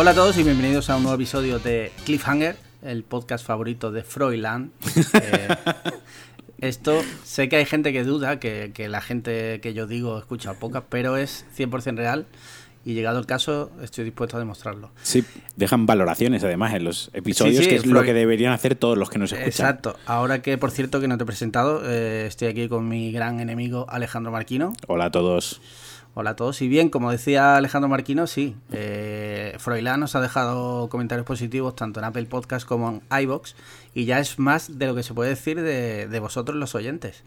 Hola a todos y bienvenidos a un nuevo episodio de Cliffhanger, el podcast favorito de Froiland. Eh, esto, sé que hay gente que duda, que, que la gente que yo digo escucha poca, pero es 100% real y llegado el caso estoy dispuesto a demostrarlo. Sí, dejan valoraciones además en los episodios, Sí, sí, que es Freud. lo que deberían hacer todos los que nos escuchan. Exacto. Ahora que, por cierto, que no te he presentado, eh, estoy aquí con mi gran enemigo Alejandro Marquino. Hola a todos. Hola a todos. Y bien, como decía Alejandro Marquino, sí, eh, Froilán nos ha dejado comentarios positivos tanto en Apple Podcast como en iBox y ya es más de lo que se puede decir de, de vosotros los oyentes.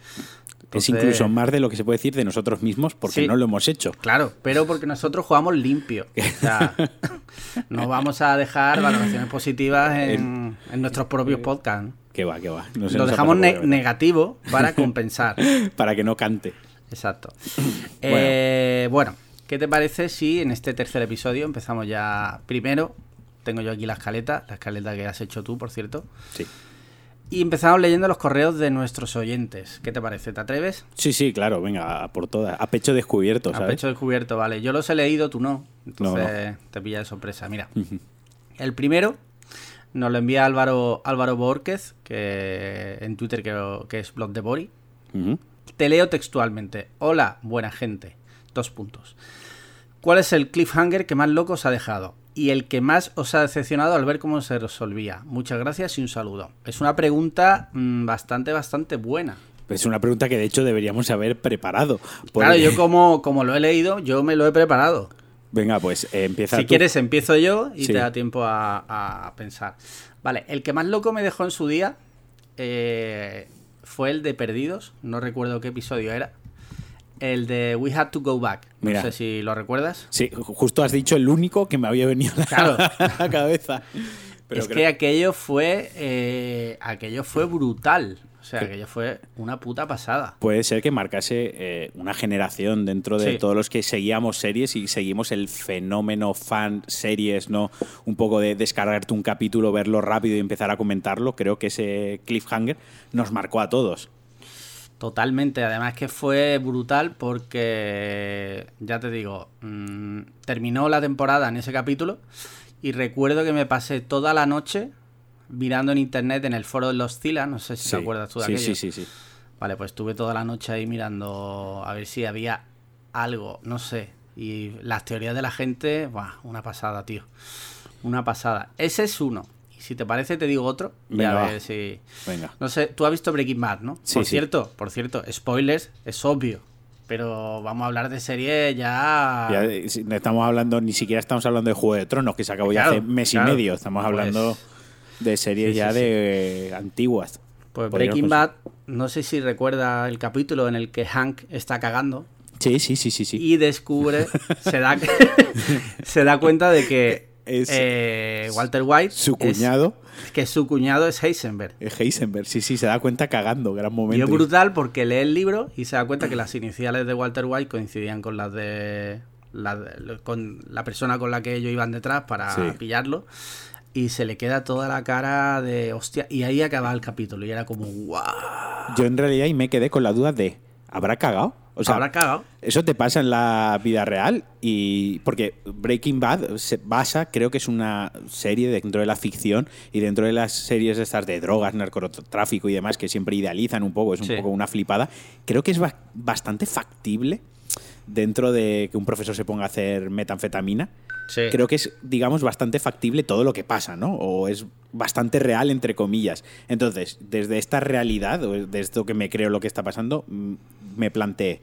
es incluso más de lo que se puede decir de nosotros mismos porque Sí. no lo hemos hecho. Claro, pero porque nosotros jugamos limpio. O sea, no vamos a dejar valoraciones positivas en, en nuestros propios podcasts. ¿no? Que va, que va. No Lo dejamos ne- negativo para compensar. Para que no cante. Exacto. Eh, bueno, ¿qué te parece si en este tercer episodio empezamos ya primero? Tengo yo aquí la escaleta, la escaleta que has hecho tú, por cierto. Sí. Y empezamos leyendo los correos de nuestros oyentes. ¿Qué te parece? ¿Te atreves? Sí, sí, claro, venga, a por todas. A pecho descubierto, A ¿sabes? pecho descubierto, vale. Yo los he leído, tú no. Entonces te pilla de sorpresa. Mira, el primero nos lo envía Álvaro, Álvaro Borquez, que en Twitter que, que es blog de Bori. Te leo textualmente. Hola, buena gente. Dos puntos. ¿Cuál es el cliffhanger que más loco os ha dejado? Y el que más os ha decepcionado al ver cómo se resolvía. Muchas gracias y un saludo. Es una pregunta mm, bastante, bastante buena. Es una pregunta que de hecho deberíamos haber preparado. porque- Claro, yo como, como lo he leído, yo me lo he preparado. Venga, pues eh, empieza Si tú. quieres, empiezo yo y Sí. te da tiempo a, a pensar. Vale, el que más loco me dejó en su día eh, fue el de Perdidos. No recuerdo qué episodio era. El de We Had to Go Back. No sé si lo recuerdas. Sí, ju- justo has dicho el único que me había venido a la, Claro. a la cabeza. Pero es creo- que aquello fue. eh, aquello fue brutal. O sea, aquello fue una puta pasada. puede ser que marcase eh, una generación dentro de Sí. todos los que seguíamos series y seguimos el fenómeno fan series, ¿no? Un poco de descargarte un capítulo, verlo rápido y empezar a comentarlo. Creo que ese cliffhanger nos marcó a todos. Totalmente, además que fue brutal porque, ya te digo, mm, terminó la temporada en ese capítulo y recuerdo que me pasé toda la noche mirando en internet en el foro de los Zila, no sé si te acuerdas tú de sí, aquello. sí, sí, sí. Vale, pues estuve toda la noche ahí mirando a ver si había algo, no sé. Y las teorías de la gente, buah, una pasada, tío. Una pasada. Ese es uno. Y si te parece, te digo otro. Y Venga, a va. ver si... Venga. No sé, tú has visto Breaking Bad, ¿no? Sí, por sí. cierto, por cierto, spoilers, es obvio. Pero vamos a hablar de serie ya. Ya, eh, estamos hablando, ni siquiera estamos hablando de Juego de Tronos, que se acabó ya hace mes claro. y medio. Estamos Pues- hablando de series sí, ya sí, de antiguas. Pues Breaking Bad, no sé si recuerda el capítulo en el que Hank está cagando Sí, sí, sí, sí, sí. y descubre, se da, se da cuenta de que Es eh, Walter White, Su es- cuñado que su cuñado es Heisenberg. es Heisenberg. Sí, sí, se da cuenta cagando, gran Y momento. es brutal porque lee el libro y se da cuenta que las iniciales de Walter White coincidían con las de. la con la persona con la que ellos iban detrás para Sí. pillarlo. Y se le queda toda la cara de hostia. Y ahí acaba el capítulo. Y era como, ¡guau! Yo en realidad y me quedé con la duda de, ¿habrá cagado? O sea, Habrá cagado. Eso te pasa en la vida real y porque Breaking Bad se basa, creo que es una serie dentro de la ficción y dentro de las series estas de drogas, narcotráfico y demás que siempre idealizan un poco, es un Sí. poco una flipada. Creo que es ba- bastante factible dentro de que un profesor se ponga a hacer metanfetamina. Sí. Creo que es, digamos, bastante factible todo lo que pasa, ¿no? O es bastante real, entre comillas. Entonces, desde esta realidad, o de esto que me creo lo que está pasando, mm, me planteé,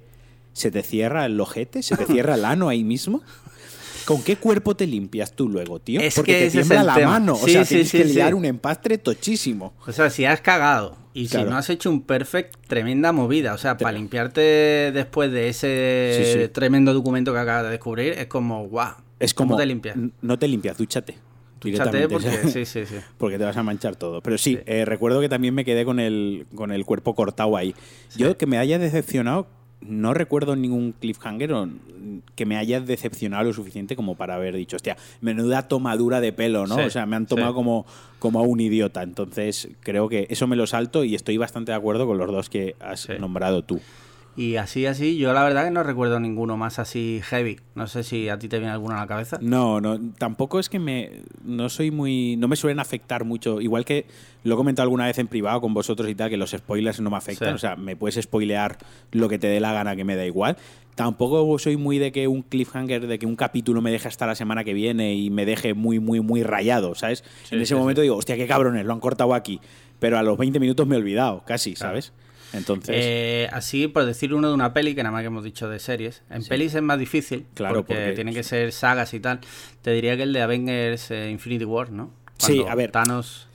¿se te cierra el ojete? ¿Se te cierra el ano ahí mismo? ¿Con qué cuerpo te limpias tú luego, tío? Es Porque que te tiembla la tema. mano. o sea, sí, tienes sí, que liar un empastre tochísimo. O sea, si has cagado y Claro. si no has hecho un perfect, tremenda movida. O sea, para limpiarte después de ese tremendo documento que acabas de descubrir, es como, guau. Es como... ¿Cómo te limpias? No te limpias, dúchate. Dúchate porque, O sea, sí, sí, sí. porque te vas a manchar todo. Pero sí, eh, recuerdo que también me quedé con el, con el cuerpo cortado ahí. Yo que me haya decepcionado, no recuerdo ningún cliffhanger o que me haya decepcionado lo suficiente como para haber dicho, hostia, menuda tomadura de pelo, ¿no? Sí, o sea, me han tomado sí. como, como a un idiota. Entonces, creo que eso me lo salto y estoy bastante de acuerdo con los dos que has Sí. nombrado tú. Y así, así, yo la verdad que no recuerdo ninguno más así heavy. No sé si a ti te viene alguno a la cabeza. No, no, tampoco es que me. No soy muy. No me suelen afectar mucho. Igual que lo he comentado alguna vez en privado con vosotros y tal, que los spoilers no me afectan. Sí. O sea, me puedes spoilear lo que te dé la gana, que me da igual. Tampoco soy muy de que un cliffhanger, de que un capítulo me deje hasta la semana que viene y me deje muy, muy, muy rayado, ¿sabes? Sí, en ese sí, momento digo, hostia, qué cabrones, lo han cortado aquí. Pero a los 20 minutos me he olvidado, casi, ¿sabes? Entonces. Eh, así, por decir uno de una peli, que nada más que hemos dicho de series. En pelis es más difícil, Claro, porque, porque- tienen que ser sagas y tal. Te diría que el de Avengers eh, Infinity War, ¿no? Sí, a ver. Thanos.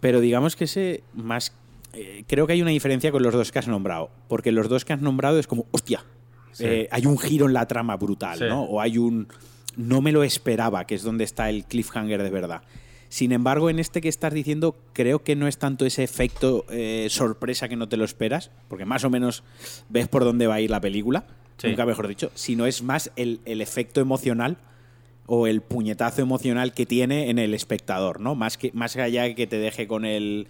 Pero digamos que ese más. eh, creo que hay una diferencia con los dos que has nombrado. Porque los dos que has nombrado es como, hostia, Sí. eh, hay un giro en la trama brutal, Sí. ¿no? O hay un. No me lo esperaba, que es donde está el cliffhanger de verdad. Sin embargo, en este que estás diciendo, creo que no es tanto ese efecto eh, sorpresa que no te lo esperas, porque más o menos ves por dónde va a ir la película, Sí. nunca mejor dicho, sino es más el, el efecto emocional o el puñetazo emocional que tiene en el espectador, ¿no? Más que más allá de que te deje con el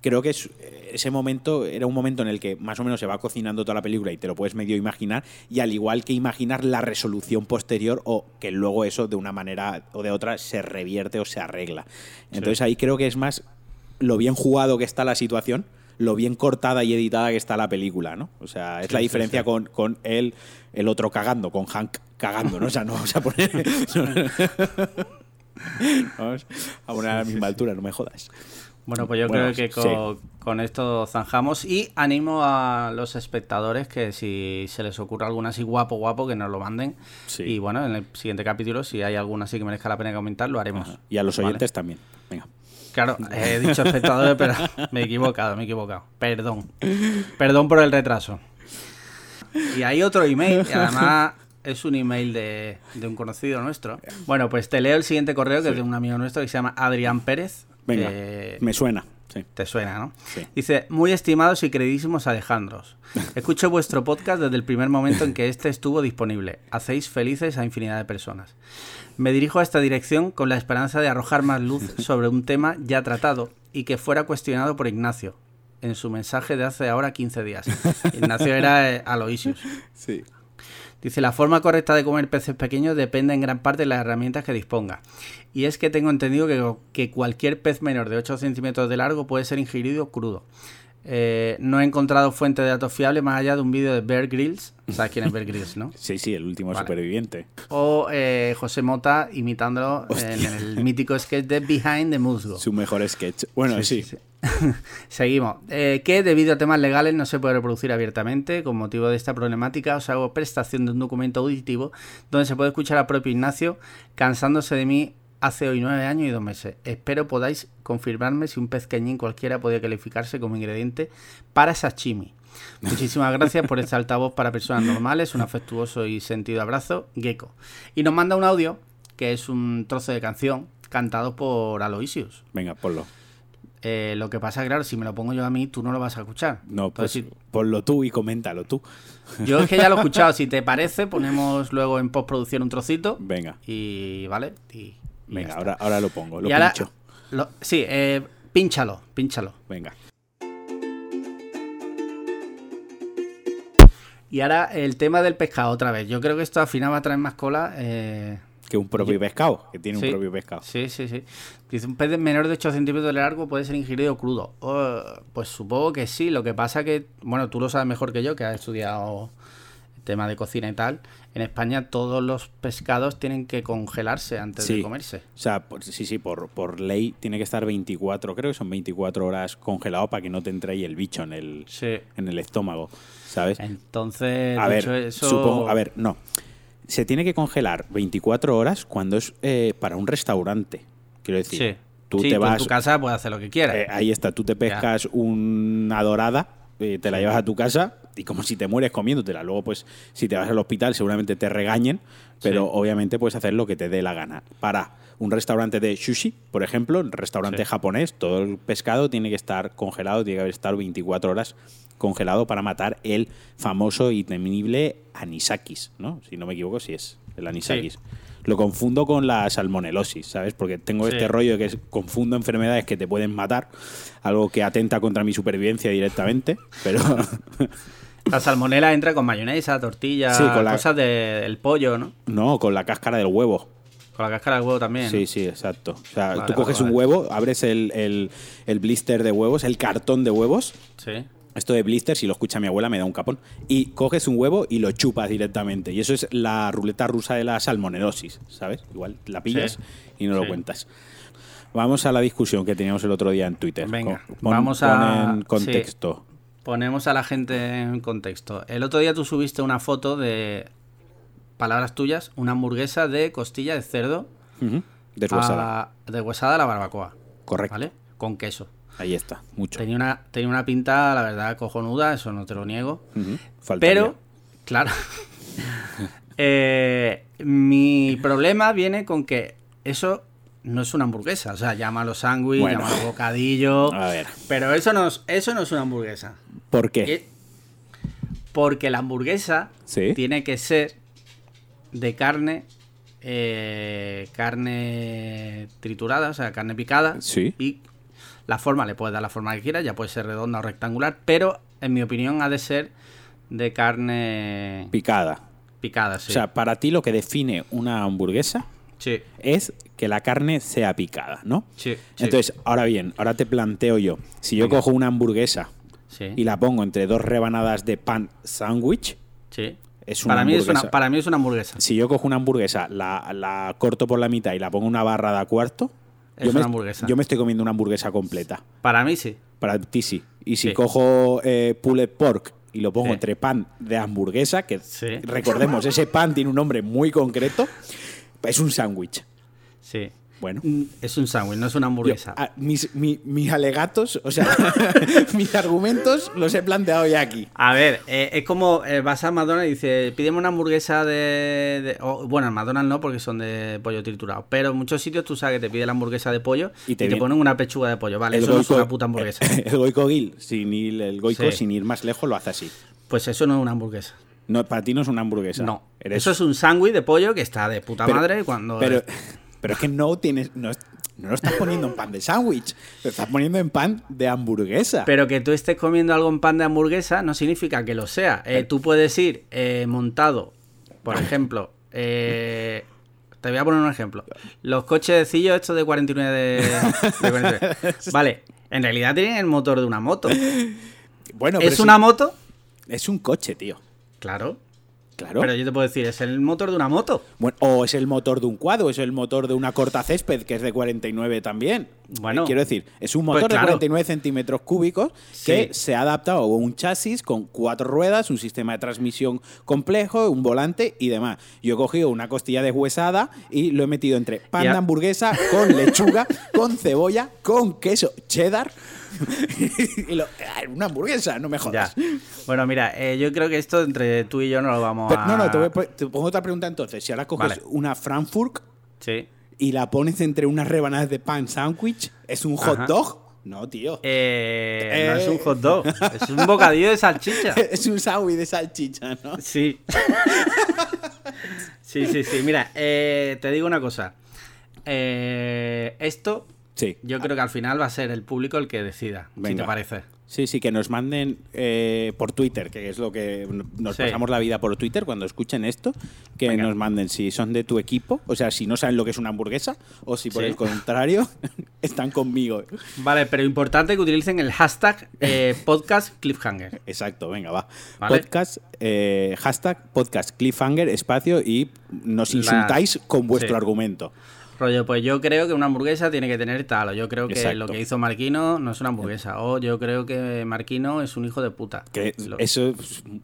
creo que es- ese momento era un momento en el que más o menos se va cocinando toda la película y te lo puedes medio imaginar y al igual que imaginar la resolución posterior o que luego eso de una manera o de otra se revierte o se arregla. Entonces ahí creo que es más lo bien jugado que está la situación, lo bien cortada y editada que está la película, ¿no? O sea, es Sí, la diferencia sí. con, con el, el otro cagando, con Hank cagando, ¿no? O sea, no vamos a poner... vamos a poner a la misma altura, no me jodas. Bueno, pues yo Bueno, creo que sí. con, esto zanjamos y animo a los espectadores que si se les ocurre alguna así guapo, guapo, que nos lo manden. Sí. Y bueno, en el siguiente capítulo, si hay alguna así que merezca la pena comentar, lo haremos. Y a los ¿Vale? oyentes también. Venga. Claro, he dicho espectadores, pero me he equivocado, me he equivocado. Perdón. Perdón por el retraso. Y hay otro email, y además es un email de, de un conocido nuestro. Bueno, pues te leo el siguiente correo, que es de un amigo nuestro que se llama Adrián Pérez. Venga, que- me suena. Sí. te suena, ¿no? Sí. Dice, muy estimados y queridísimos Alejandros, escucho vuestro podcast desde el primer momento en que este estuvo disponible. Hacéis felices a infinidad de personas. Me dirijo a esta dirección con la esperanza de arrojar más luz sobre un tema ya tratado y que fuera cuestionado por Ignacio en su mensaje de hace ahora 15 días. Ignacio era eh, Aloysius. Sí. Dice, la forma correcta de comer peces pequeños depende en gran parte de las herramientas que disponga. Y es que tengo entendido que, cualquier pez menor de 8 centímetros de largo puede ser ingerido crudo. Eh, no he encontrado fuente de datos fiable más allá de un vídeo de Bear Grylls. ¿Sabes quién es Bear Grylls, no? Sí, sí, el último Vale. superviviente. O eh, José Mota imitándolo en el mítico sketch de Behind the Musgo. Su mejor sketch. Bueno, sí. Seguimos. Eh, que debido a temas legales no se puede reproducir abiertamente. Con motivo de esta problemática os hago prestación de un documento auditivo donde se puede escuchar a propio Ignacio cansándose de mí hace hoy nueve años y dos meses. Espero podáis confirmarme si un pez cañín cualquiera podría calificarse como ingrediente para sashimi. Muchísimas gracias por este altavoz para personas normales. Un afectuoso y sentido abrazo, Gecko. Y nos manda un audio que es un trozo de canción cantado por Aloysius. Venga, ponlo. Eh, lo que pasa, claro, si me lo pongo yo a mí, tú no lo vas a escuchar. No, pues Entonces, ponlo tú y coméntalo tú. si- yo es que ya lo he escuchado. Si te parece, ponemos luego en postproducción un trocito. Venga, Y vale. Y, venga, ahora, ahora lo pongo, lo Y ahora- pincho. lo- sí, eh, pínchalo, pínchalo. Venga. Y ahora el tema del pescado otra vez. Yo creo que esto al final va a traer más cola. eh, Que un propio pescado, que tiene sí. un propio pescado. Sí, sí, sí. Dice, un pez menor de 8 centímetros de largo puede ser ingerido crudo. Oh, pues supongo que sí. Lo que pasa que, bueno, tú lo sabes mejor que yo, que has estudiado el tema de cocina y tal. En España todos los pescados tienen que congelarse antes de comerse. O sea, por- sí, sí, por, por ley tiene que estar 24, creo que son 24 horas congelado para que no te entre ahí el bicho en el, Sí. en el estómago, ¿sabes? Entonces, A de ver, hecho, eso... supongo, a ver, no. Se tiene que congelar 24 horas cuando es eh, para un restaurante. Quiero decir, Sí. tú Sí, te tú vas. en tu casa puedes hacer lo que quieras. eh, ahí está, tú te pescas una dorada, eh, te la llevas a tu casa y como si te mueres comiéndotela. Luego, pues, si te vas al hospital, seguramente te regañen, pero Sí. obviamente puedes hacer lo que te dé la gana. Para un restaurante de sushi, por ejemplo, un restaurante Sí. japonés, todo el pescado tiene que estar congelado, tiene que haber estado 24 horas congelado para matar el famoso y temible anisakis, ¿no? Si no me equivoco, sí es el anisakis. Lo confundo con la salmonelosis, ¿sabes? Porque tengo Sí. este rollo de que confundo enfermedades que te pueden matar, algo que atenta contra mi supervivencia directamente, pero La salmonela entra con mayonesa, tortilla, Sí, con la- cosas de- del pollo, ¿no? No, con la cáscara del huevo. Con la cáscara del huevo también. ¿no? Sí, sí, exacto. O sea, Vale, tú coges vale, un huevo, abres el, el- el blister de huevos, el cartón de huevos. Sí. Esto de blister, si lo escucha mi abuela, me da un capón. Y coges un huevo y lo chupas directamente. Y eso es la ruleta rusa de la salmonelosis, ¿sabes? Igual la pillas Sí. y no lo cuentas. Vamos a la discusión que teníamos el otro día en Twitter. Venga, Con- pon- vamos a- pon en contexto. Ponemos a la gente en contexto. El otro día tú subiste una foto de palabras tuyas, una hamburguesa de costilla de cerdo Ujú. Deshuesada. a- deshuesada a la barbacoa. Correcto. ¿Vale? Con queso. Ahí está, mucho. Tenía una, tenía una pinta, la verdad, cojonuda, eso no te lo niego. Faltaría. Pero, claro. eh, mi problema viene con que eso no es una hamburguesa. O sea, llámalo sándwich, Bueno. llámalo bocadillo. A ver, Pero eso no es, eso no es una hamburguesa. ¿por qué? Eh, Porque la hamburguesa Sí. tiene que ser de carne, eh, carne triturada, o sea, carne picada. Sí. Y la forma, le puedes dar la forma que quieras, ya puede ser redonda o rectangular, pero en mi opinión ha de ser de carne Picada. picada, sí. O sea, para ti lo que define una hamburguesa sí, es que la carne sea picada, ¿no? sí, Entonces, ahora bien, ahora te planteo yo, si yo Venga. cojo una hamburguesa y la pongo entre dos rebanadas de pan sándwich, sí. es una para, mí es una, hamburguesa. para mí es una hamburguesa. si yo cojo una hamburguesa, la, la corto por la mitad y la pongo una barra de cuarto, Es yo, me, una hamburguesa. yo me estoy comiendo una hamburguesa completa. Para mí sí. Para ti sí. Y si Sí. cojo eh, pulled pork y lo pongo Sí. entre pan de hamburguesa, que Sí. recordemos, ese pan tiene un nombre muy concreto, es un sándwich. Sí. Bueno. Mm, Es un sándwich, no es una Yo, hamburguesa. a- mis, mi- mis alegatos, o sea, mis argumentos los he planteado ya aquí. A ver, eh, es como eh, vas a McDonald's y dices, pídeme una hamburguesa de... bueno, en McDonald's no, porque son de pollo triturado. Pero en muchos sitios tú sabes que te pide la hamburguesa de pollo Y y te ponen una pechuga de pollo. Vale, El eso no es una puta hamburguesa. El Goico Gil, sin ir, el Goico, Sí. sin ir más lejos, lo hace así. Pues eso no es una hamburguesa. No, para ti no es una hamburguesa. No. Eres- Eso es un sándwich de pollo que está de puta Pero- madre cuando... Pero, pero es que no tienes. No, no lo estás poniendo en pan de sándwich, lo estás poniendo en pan de hamburguesa. Pero que tú estés comiendo algo en pan de hamburguesa no significa que lo sea. Eh, tú puedes ir eh, montado, por ejemplo, eh, te voy a poner un ejemplo. Los cochecillos estos de 49 de, de 49. Vale, en realidad tienen el motor de una moto. bueno, pero ¿Es sí, una moto? es un coche, tío. Claro. Claro. Pero yo te puedo decir, es el motor de una moto. Bueno, o es el motor de un cuadro, es el motor de una corta césped, que es de 49 también. Bueno. Eh, Quiero decir, es un Pues motor claro. de 49 centímetros cúbicos que Sí. se ha adaptado a un chasis con cuatro ruedas, un sistema de transmisión complejo, un volante y demás. Yo he cogido una costilla deshuesada y lo he metido entre pan de hamburguesa con lechuga, con cebolla, con queso cheddar. y lo- ah, una hamburguesa, no me Ya. jodas. Bueno, mira, eh, yo creo que esto entre tú y yo no lo vamos Pero- a... no, no, te, voy a po- te pongo otra pregunta entonces. Si ahora coges Vale. una Frankfurt Sí. y la pones entre unas rebanadas de pan sándwich, ¿es un hot Ajá. dog? No, tío. Eh, No Eh. es un hot dog, es un bocadillo de salchicha. Es un sándwich de salchicha, ¿no? Sí. sí, sí, sí. Mira, eh, te digo una cosa. Esto, Sí. yo creo que al final va a ser el público el que decida, si te parece. Sí, sí, que nos manden eh, por Twitter, que es lo que nos Sí. pasamos la vida por Twitter cuando escuchen esto, que Venga. nos manden si son de tu equipo, o sea, si no saben lo que es una hamburguesa, o si por Sí. el contrario están conmigo. Vale, pero importante que utilicen el hashtag eh, podcast cliffhanger. Exacto, venga, va. Vale. Podcast, eh, hashtag podcast cliffhanger, espacio y nos La- insultáis con vuestro sí. argumento. Rollo, pues yo creo que una hamburguesa tiene que tener tal, o yo creo que Exacto. lo que hizo Marquino no es una hamburguesa, o yo creo que Marquino es un hijo de puta. Que Lo- eso,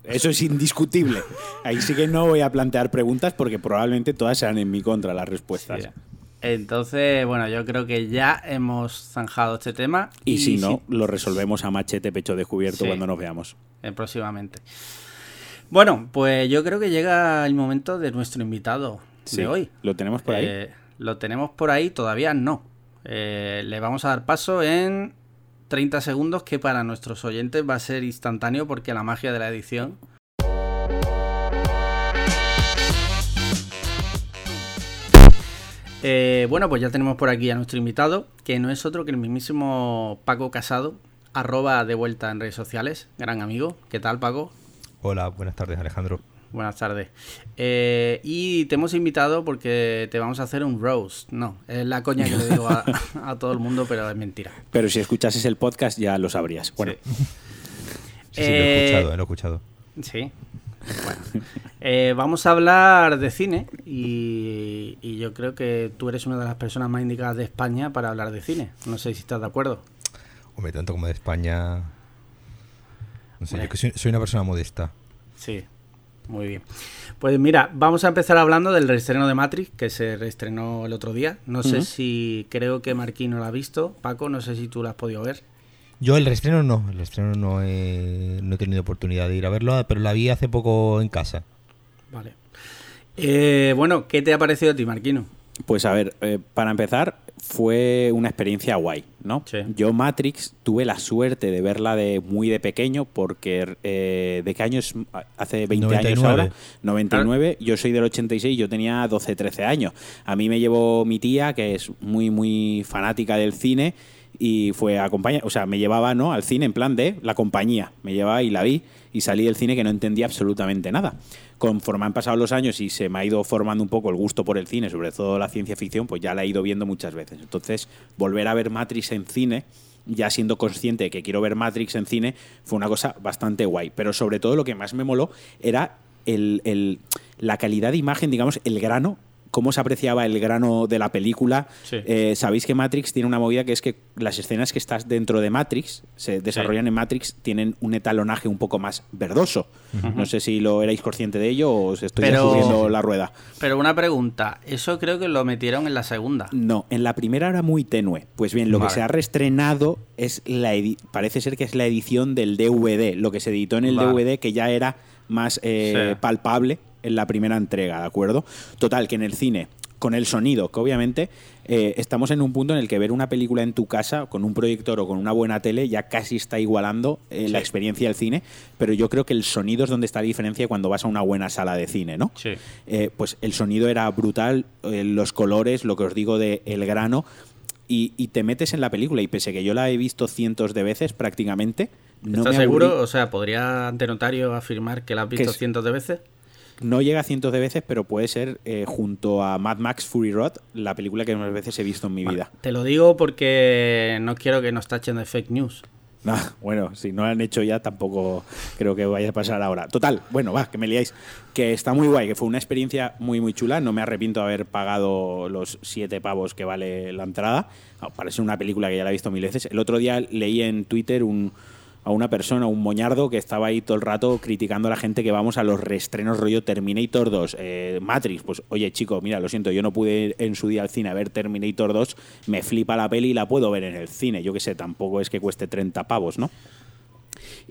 eso es indiscutible. Ahí sí que no voy a plantear preguntas porque probablemente todas sean en mi contra las respuestas. Sí. Entonces, bueno, yo creo que ya hemos zanjado este tema. Y, si no, lo resolvemos a machete pecho descubierto Sí. cuando nos veamos. eh, próximamente. Bueno, pues yo creo que llega el momento de nuestro invitado Sí, de hoy. ¿Lo tenemos por ahí? Eh, lo tenemos por ahí, todavía no. Eh, le vamos a dar paso en 30 segundos, que para nuestros oyentes va a ser instantáneo porque la magia de la edición. Eh, bueno, pues ya tenemos por aquí a nuestro invitado, que no es otro que el mismísimo Paco Casado, arroba de vuelta en redes sociales, gran amigo. ¿Qué tal, Paco? Hola, buenas tardes Alejandro. Buenas tardes. Eh, y te hemos invitado porque te vamos a hacer un roast. No, es la coña que le digo a, a todo el mundo, pero es mentira. Pero si escuchases el podcast ya lo sabrías. Bueno, Sí. Sí, sí, lo he Eh, escuchado, eh, lo he escuchado. Sí. Bueno. Eh, vamos a hablar de cine y, y yo creo que tú eres una de las personas más indicadas de España para hablar de cine. No sé si estás de acuerdo. Hombre, tanto como de España. No sé, yo que soy, soy una persona modesta. Sí, muy bien. Pues mira, vamos a empezar hablando del reestreno de Matrix, que se reestrenó el otro día. No sé si creo que Marquino la ha visto. Paco, no sé si tú la has podido ver. Yo el reestreno no, el reestreno no he, no he tenido oportunidad de ir a verlo, pero la vi hace poco en casa. Vale. Eh, bueno, ¿qué te ha parecido a ti, Marquino? pues a ver, eh, para empezar, fue una experiencia guay, ¿no? Sí. Yo Matrix tuve la suerte de verla de muy de pequeño porque eh, ¿de qué años? Hace 20 años 99. ahora. 99. Yo soy del 86, yo tenía 12, 13 años. A mí me llevó mi tía, que es muy, muy fanática del cine, y fue acompañar, o sea, me llevaba ¿no? al cine en plan de la compañía. Me llevaba y la vi y salí del cine que no entendía absolutamente nada. Conforme han pasado los años y se me ha ido formando un poco el gusto por el cine, sobre todo la ciencia ficción, pues ya la he ido viendo muchas veces. Entonces, volver a ver Matrix en cine, ya siendo consciente de que quiero ver Matrix en cine, fue una cosa bastante guay. Pero sobre todo lo que más me moló era el, el- la calidad de imagen, digamos, el grano cómo se apreciaba el grano de la película. Sí. Eh, Sabéis que Matrix tiene una movida que es que las escenas que estás dentro de Matrix, se desarrollan en Matrix, tienen un etalonaje un poco más verdoso. No sé si lo erais consciente de ello o os estoy Pero- subiendo la rueda. Pero una pregunta, eso creo que lo metieron en la segunda. No, en la primera era muy tenue. Pues bien, lo Vale. que se ha reestrenado es la parece ser que es la edición del DVD, lo que se editó en el Vale. DVD que ya era más eh, Sí. palpable en la primera entrega, ¿de acuerdo? Total, que en el cine, con el sonido, que obviamente eh, estamos en un punto en el que ver una película en tu casa con un proyector o con una buena tele ya casi está igualando eh, la experiencia del cine, pero yo creo que el sonido es donde está la diferencia cuando vas a una buena sala de cine, ¿no? Sí. Eh, pues el sonido era brutal, los colores, lo que os digo de el grano, y, y te metes en la película. Y pese que yo la he visto cientos de veces prácticamente, no ¿Estás me seguro? O sea, ¿podría ante notario afirmar que la has visto cientos de veces? No llega a cientos de veces, pero puede ser eh, junto a Mad Max Fury Road la película que más veces he visto en mi vida. Te lo digo porque no quiero que nos tachen de fake news. Ah, bueno, si no lo han hecho ya, tampoco creo que vaya a pasar ahora. Total, bueno, va, que me liáis. Que está muy guay, que fue una experiencia muy, muy chula. No me arrepiento de haber pagado los siete pavos que vale la entrada. Ser una película que ya la he visto mil veces. El otro día leí en Twitter un, a una persona, un moñardo, que estaba ahí todo el rato criticando a la gente que vamos a los reestrenos rollo Terminator 2, eh, Matrix. Pues, oye, chico, mira, lo siento, yo no pude ir en su día al cine a ver Terminator 2, me flipa la peli y la puedo ver en el cine. Yo qué sé, tampoco es que cueste 30 pavos, ¿no?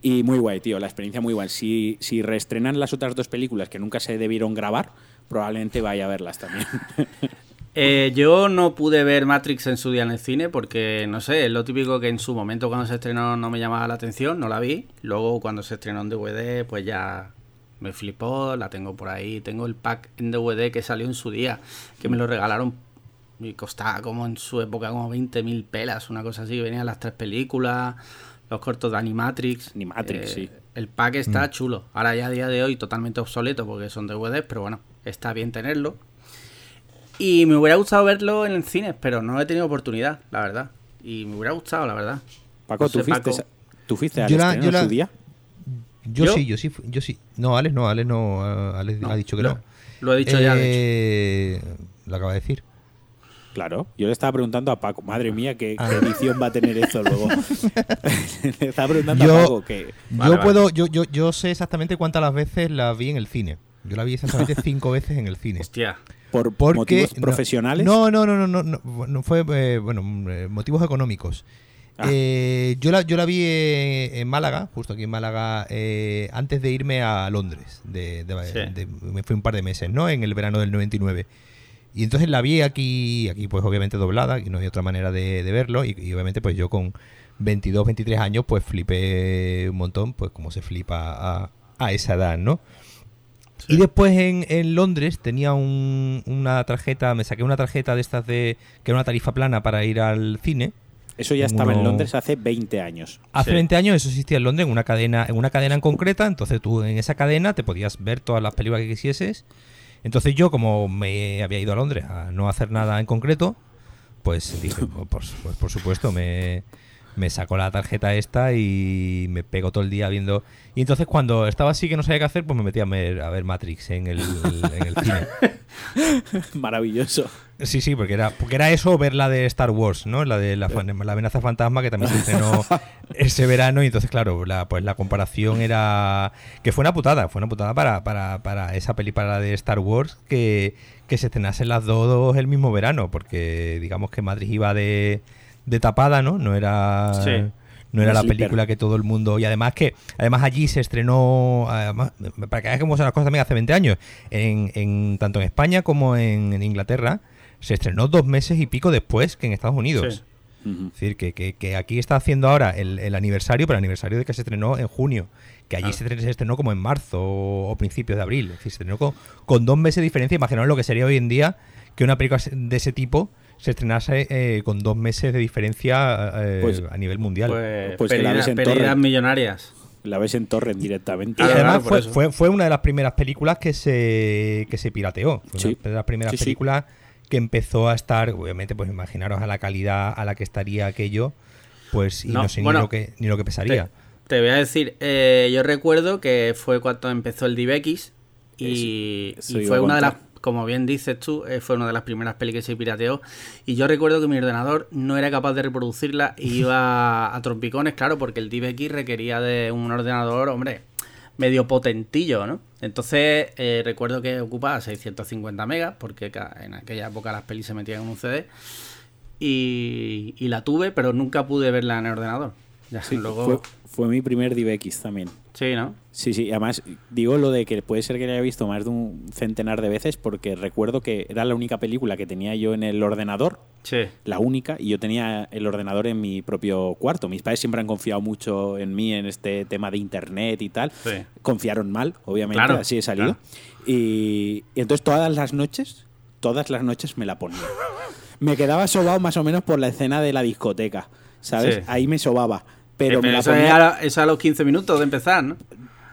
Y muy guay, tío, la experiencia muy guay. Si, si reestrenan las otras dos películas que nunca se debieron grabar, probablemente vaya a verlas también. Eh, yo no pude ver Matrix en su día en el cine porque, no sé, es lo típico que en su momento cuando se estrenó no me llamaba la atención, no la vi. Luego cuando se estrenó en DVD, pues ya me flipó, la tengo por ahí. Tengo el pack en DVD que salió en su día, que me lo regalaron y costaba como en su época como 20.000 pelas, una cosa así. Venían las tres películas, los cortos de Animatrix. Animatrix, sí. El pack está chulo. Ahora ya a día de hoy totalmente obsoleto porque son DVDs, pero bueno, está bien tenerlo. Y me hubiera gustado verlo en el cine, pero no he tenido oportunidad, la verdad. Y me hubiera gustado, la verdad. Paco, No sé, ¿tú fuiste, Paco. ¿tú fuiste al Yo la- yo su día? Yo, ¿Yo? sí, yo sí, yo sí. No, Alex no, Alex no, Alex No, ha dicho que lo- no. Lo he dicho ya, de hecho. Eh, Lo acaba de decir. Claro, yo le estaba preguntando a Paco, madre mía, ¿qué, Ah. qué edición va a tener esto luego? le estaba preguntando Yo- a Paco que... Yo vale. puedo, yo, yo, yo sé exactamente cuántas las veces la vi en el cine. Yo la vi exactamente cinco veces en el cine. Hostia. ¿Por Porque motivos profesionales? No, no, no, no, no, no, no fue, eh, bueno, mm, eh, motivos económicos. Ah. Eh, yo, la, yo la vi eh, en Málaga, justo aquí en Málaga, eh, antes de irme a Londres. De, de- Sí. de- me fui un par de meses, ¿no? En el verano del 99. Y entonces la vi aquí, aquí pues obviamente doblada, y no hay otra manera de, de verlo. Y, y obviamente pues yo con 22, 23 años pues flipé un montón, pues como se flipa a, a esa edad, ¿no? Y después en, en Londres tenía un- una tarjeta, me saqué una tarjeta de estas de que era una tarifa plana para ir al cine. Eso ya estaba en Londres hace 20 años. Hace 20 años eso existía en Londres en una cadena, en una cadena en concreta, entonces tú en esa cadena te podías ver todas las películas que quisieses. Entonces yo, como me había ido a Londres a no hacer nada en concreto, pues dije, pues, pues por supuesto, me, me sacó la tarjeta esta y me pegó todo el día viendo. Y entonces cuando estaba así que no sabía qué hacer, pues me metí a ver, a ver Matrix en el, en el cine. Maravilloso. Sí, sí, porque era, porque era eso ver la de Star Wars, ¿no? La de la, la amenaza fantasma que también se estrenó ese verano. Y entonces, claro, la, pues la comparación era. que fue una putada, fue una putada para, para, para esa peli para la de Star Wars que, que se estrenasen las dos el mismo verano. Porque digamos que Madrid iba de de tapada, ¿no? No era. No era la película que todo el mundo. Y además que además allí se estrenó. para que veas cómo son las cosas también hace 20 años. En, en tanto en España como en, Inglaterra. Se estrenó dos meses y pico después que en Estados Unidos. Es decir, que, que, aquí está haciendo ahora el, aniversario, pero el aniversario de que se estrenó en junio. Que allí se, estrenó como en marzo o, principios de abril. Es decir, se estrenó con, con dos meses de diferencia. Imaginaos lo que sería hoy en día que una película de ese tipo se estrenase eh, con dos meses de diferencia eh, pues, a nivel mundial. Pues, pues la ves en millonarias. La ves en torrent directamente. Y además fue, fue, una de las primeras películas que se, que se pirateó. Fue una de las primeras películas que empezó a estar, obviamente, pues imaginaros a la calidad a la que estaría aquello, pues y no, sé ni, lo que, ni lo que pesaría. Te, voy a decir, eh, yo recuerdo que fue cuando empezó el DivX y, y fue una de las como bien dices tú, eh, fue una de las primeras pelis que se pirateó. Y yo recuerdo que mi ordenador no era capaz de reproducirla y iba a trompicones, claro, porque el DivX requería de un ordenador, hombre, medio potentillo, ¿no? Entonces eh, recuerdo que ocupaba 650 megas, porque en aquella época las pelis se metían en un CD. Y, la tuve, pero nunca pude verla en el ordenador. Ya, luego... Fue mi primer DivX también. Sí, ¿no? Sí, sí. Además, digo lo de que puede ser que la haya visto más de un centenar de veces porque recuerdo que era la única película que tenía yo en el ordenador. Sí. La única. Y yo tenía el ordenador en mi propio cuarto. Mis padres siempre han confiado mucho en mí en este tema de internet y tal. Sí. Confiaron mal, obviamente. así he salido. Y, y entonces todas las noches, todas las noches me la ponía. me quedaba sobado más o menos por la escena de la discoteca. ¿Sabes? Ahí me sobaba pero, me la eso, ponía... es a, los 15 minutos de empezar, ¿no?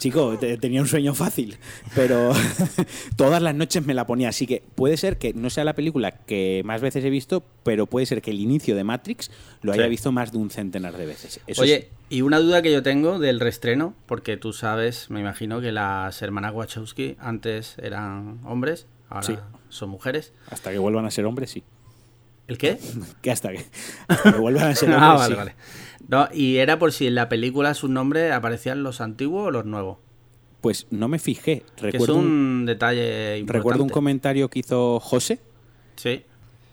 Chico, tenía un sueño fácil, pero todas las noches me la ponía. Así que puede ser que no sea la película que más veces he visto, pero puede ser que el inicio de Matrix lo haya visto más de un centenar de veces. Oye, y una duda que yo tengo del restreno, porque tú sabes, me imagino que las hermanas Wachowski antes eran hombres, ahora son mujeres. Hasta que vuelvan a ser hombres, sí. ¿El qué? que hasta que, hasta que vuelvan a ser ah, hombres. ah, vale, vale. No, y era por si en la película sus nombres aparecían los antiguos o los nuevos. Pues no me fijé. Recuerdo es un, detalle importante. Recuerdo un comentario que hizo José. Sí.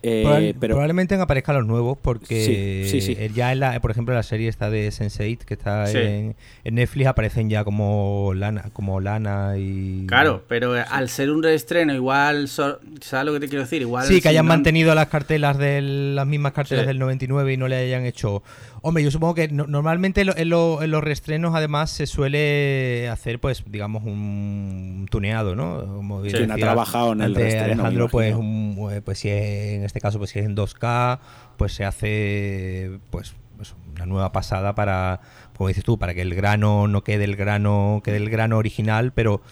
Eh, pero... Probablemente aparezcan los nuevos porque sí, sí, ya en la, por ejemplo la serie está de Sense8 que está en, Netflix aparecen ya como Lana, como Lana y... Claro, pero al ser un reestreno igual, ¿sabes lo que te quiero decir? Igual sí, que hayan mantenido las cartelas de las mismas cartelas del 99 y no le hayan hecho Hombre, yo supongo que normalmente en, los reestrenos además se suele hacer, pues, digamos, un tuneado, ¿no? Como ha trabajado en el reestreno. Alejandro, pues, eh, pues si en este caso, pues si es en 2K, pues se hace, pues, pues, una nueva pasada para, como dices tú, para que el grano no quede el grano, quede el grano original, pero,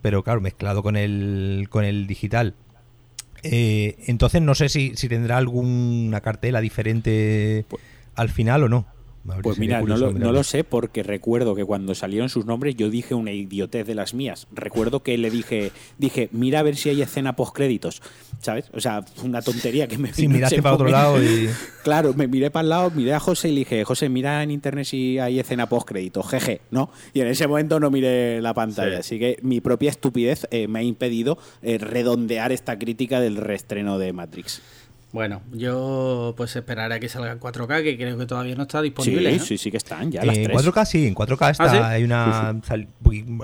pero claro, mezclado con el, con el digital. Eh, entonces no sé si, si tendrá alguna cartela diferente. Pues, al final o no. Pues mira, no lo, sé porque recuerdo que cuando salieron sus nombres yo dije una idiotez de las mías. Recuerdo que le dije, dije, mira a ver si hay escena post créditos, ¿sabes? O sea, una tontería que me... Sí, miraste para otro lado y... Claro, me miré para el lado, miré a José y le dije, José, mira en internet si hay escena post créditos, jeje, ¿no? Y en ese momento no miré la pantalla, así que mi propia estupidez eh, me ha impedido eh, redondear esta crítica del reestreno de Matrix. Bueno, yo pues esperaré a que salga en 4K, que creo que todavía no está disponible. Sí, sí, sí que están ya. Las en 4K sí, en 4K está. ¿Ah, hay una.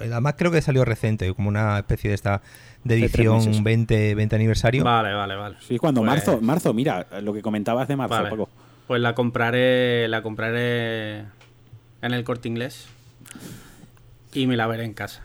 además, creo que salió reciente, como una especie de esta de edición 20, 20 aniversario. Vale, vale, vale. Sí, cuando pues marzo, marzo, mira, lo que comentabas de marzo, Pues la compraré, la compraré en el corte inglés y me la veré en casa.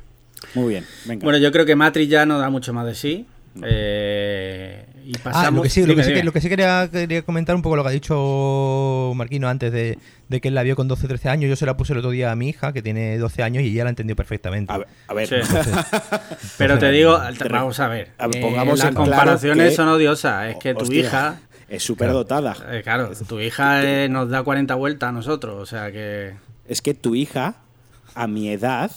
Muy bien, venga. Bueno, yo creo que Matrix ya no da mucho más de sí. Eh, Y Ah, lo que sí, lo dime, que sí, que- dime. lo que sí quería, quería comentar un poco lo que ha dicho Marquino antes de, de que él la vio con 12 13 años. Yo se la puse el otro día a mi hija, que tiene 12 años, y ella la entendió perfectamente. A ver, a ver, Sí. Pero te digo, vamos a ver. A ver, eh, pongamos las comparaciones que- son odiosas. Es que tu hostia, hija. es súper dotada. eh, claro, tu hija eh, nos da 40 vueltas a nosotros. O sea que. Es que tu hija, a mi edad,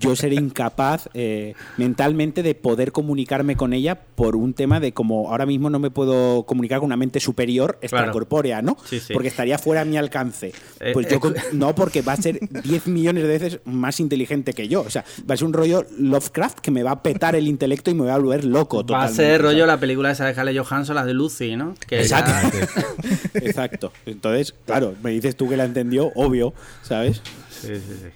yo seré incapaz eh, mentalmente de poder comunicarme con ella por un tema de como ahora mismo no me puedo comunicar con una mente superior extracorpórea, ¿no? Sí, sí. Porque estaría fuera de mi alcance. Eh, Pues yo eh, no, porque va a ser 10 millones de veces más inteligente que yo. O sea, va a ser un rollo Lovecraft que me va a petar el intelecto y me va a volver loco. Va a ser rollo ¿sabes? la película esa de Scarlett Johansson, la de Lucy, ¿no? Que Exacto. ya- Exacto. Entonces, claro, me dices tú que la entendió, obvio, ¿sabes? Sí, sí, sí.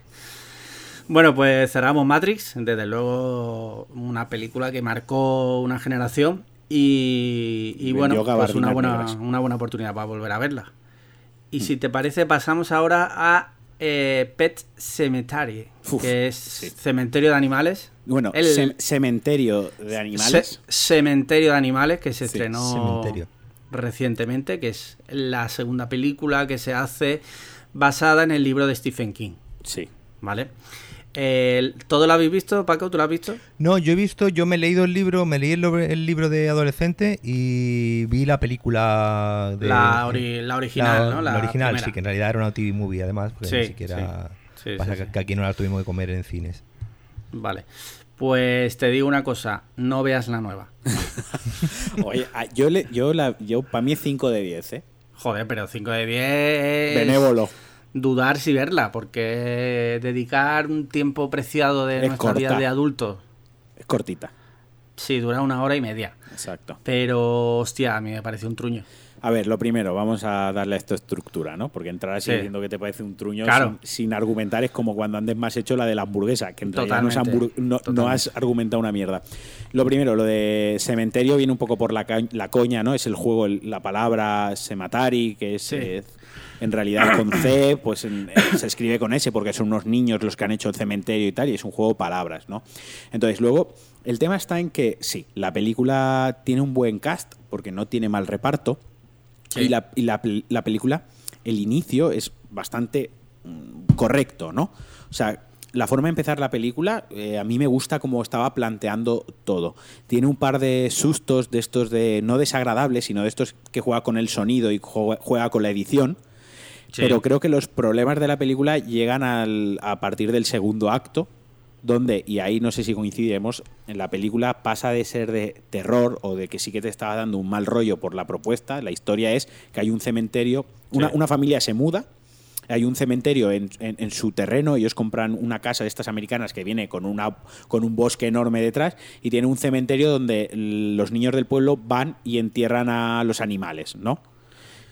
Bueno, pues cerramos Matrix, desde luego una película que marcó una generación y, bueno, pues una buena, una buena oportunidad para volver a verla. Y si te parece, pasamos ahora a eh, Pet Cemetery, Uf, que es sí. Cementerio de Animales. Bueno, El- cementerio de animales. Ce- Cementerio de Animales, que se Sí, estrenó Cementerio. recientemente, que es la segunda película que se hace basada en el libro de Stephen King. Sí. ¿Vale? ¿Todo lo habéis visto, Paco? ¿Tú lo has visto? No, yo he visto, yo me he leído el libro, me leí el, libro de adolescente y vi la película de La, ori- la original, la- ¿no? la original, primera. sí, que en realidad era una TV movie además, porque Sí, ni siquiera sí. Sí, pasa sí, que, sí. que aquí no la tuvimos que comer en cines. Vale. Pues te digo una cosa, no veas la nueva. Oye, a- yo, le, yo, la, yo para mí es 5 de 10, ¿eh? Joder, pero 5 de 10 es Benévolo. Dudar si verla, porque dedicar un tiempo preciado de Es nuestra vida de adultos, Es cortita. sí, dura una hora y media. Exacto. Pero, hostia, a mí me parece un truño. A ver, lo primero, vamos a darle a esto estructura, ¿no? Porque entrar así Sí. diciendo que te parece un truño Claro. sin, sin argumentar es como cuando antes más hecho la de la hamburguesa, que en realidad no, hambur- no- has argumentado una mierda. Lo primero, lo de cementerio viene un poco por la, coña, ¿no? Es el juego, el- la palabra sematari, que es Sí. eh, en realidad con C, pues en- se escribe con S porque son unos niños los que han hecho el cementerio y tal, y es un juego de palabras, ¿no? Entonces, luego, el tema está en que sí, la película tiene un buen cast porque no tiene mal reparto. Sí. Y, la, y la la película, el inicio es bastante mm, correcto, ¿no? O sea, la forma de empezar la película, eh, a mí me gusta cómo estaba planteando todo. Tiene un par de sustos de estos de no desagradables, sino de estos que juega con el sonido y juega, juega con la edición. Sí. Pero creo que los problemas de la película llegan al- a partir del segundo acto, donde, y ahí no sé si coincidiremos, en la película pasa de ser de terror o de que sí que te estaba dando un mal rollo por la propuesta. La historia es que hay un cementerio, una, Sí. una familia se muda, hay un cementerio en, en- en su terreno, ellos compran una casa de estas americanas que viene con, una, con un bosque enorme detrás y tiene un cementerio donde los niños del pueblo van y entierran a los animales, ¿no?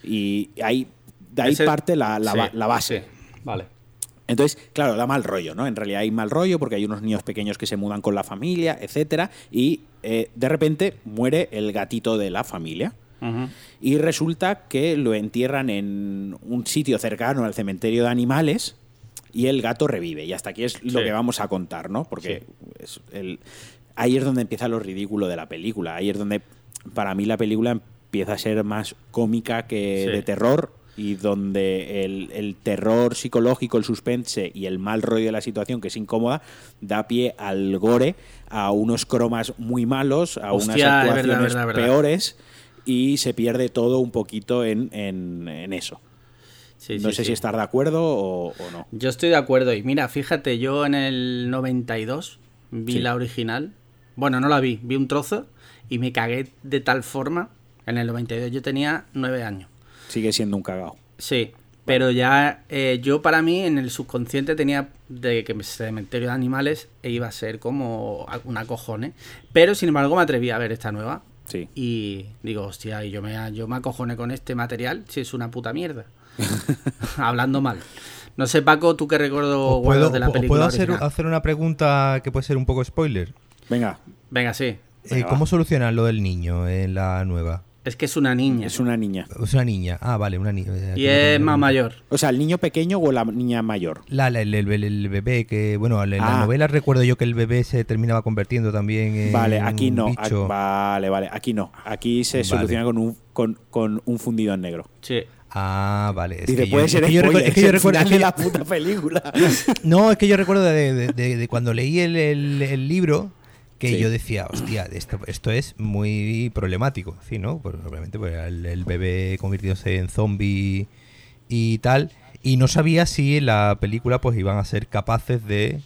Y ahí, de ahí Ese- parte la, la sí, ba- la base. sí, Vale. Entonces, claro, da mal rollo, ¿no? En realidad hay mal rollo porque hay unos niños pequeños que se mudan con la familia, etcétera, y eh, de repente muere el gatito de la familia. Y resulta que lo entierran en un sitio cercano al cementerio de animales y el gato revive. Y hasta aquí es lo Sí. que vamos a contar, ¿no? Porque es el- ahí es donde empieza lo ridículo de la película. Ahí es donde, para mí, la película empieza a ser más cómica que Sí. de terror y donde el, el terror psicológico, el suspense y el mal rollo de la situación, que es incómoda, da pie al gore, a unos cromas muy malos, a Hostia, unas actuaciones verdad, verdad. peores y se pierde todo un poquito en, en- en eso. Sí, no sí, sé sí. si estar de acuerdo o, o no. Yo estoy de acuerdo. Y mira, fíjate, yo en el 92 vi la original. Bueno, no la vi, vi un trozo y me cagué de tal forma. En el 92 yo tenía nueve años. Sigue siendo un cagao. Sí, pero ya eh, yo para mí en el subconsciente tenía de que Cementerio de Animales e iba a ser como una cojones. Pero sin embargo me atreví a ver esta nueva. Sí. Y digo, hostia, y yo me, yo me acojoné con este material si es una puta mierda. Hablando mal. No sé, Paco, tú qué recuerdo ¿Os guardas ¿Puedo, de la película puedo hacer, hacer una pregunta que puede ser un poco spoiler? Venga, Venga, sí. Eh, ¿Cómo solucionan lo del niño en la nueva? Es que es una niña. Es una niña. Es una niña. Ah, vale, una niña. Y es más mayor. O sea, ¿el niño pequeño o la niña mayor? La, la- el, el- el bebé que, bueno, en la Ah. novela recuerdo yo que el bebé se terminaba convirtiendo también en Vale, aquí un no. bicho. Aquí- vale, vale. Aquí no. Aquí se Vale. soluciona con un, con, con un fundido en negro. Sí. Ah, vale. Es Dice, que yo- puede es ser yo es que yo recuerdo- es que la puta película. No, es que yo recuerdo de, de- de- de cuando leí el, el- el libro que Sí. yo decía, hostia, esto, esto es muy problemático, ¿sí, no? Pues, obviamente, pues, el, el bebé convirtiéndose en zombie y tal, y no sabía si en la película pues iban a ser capaces de,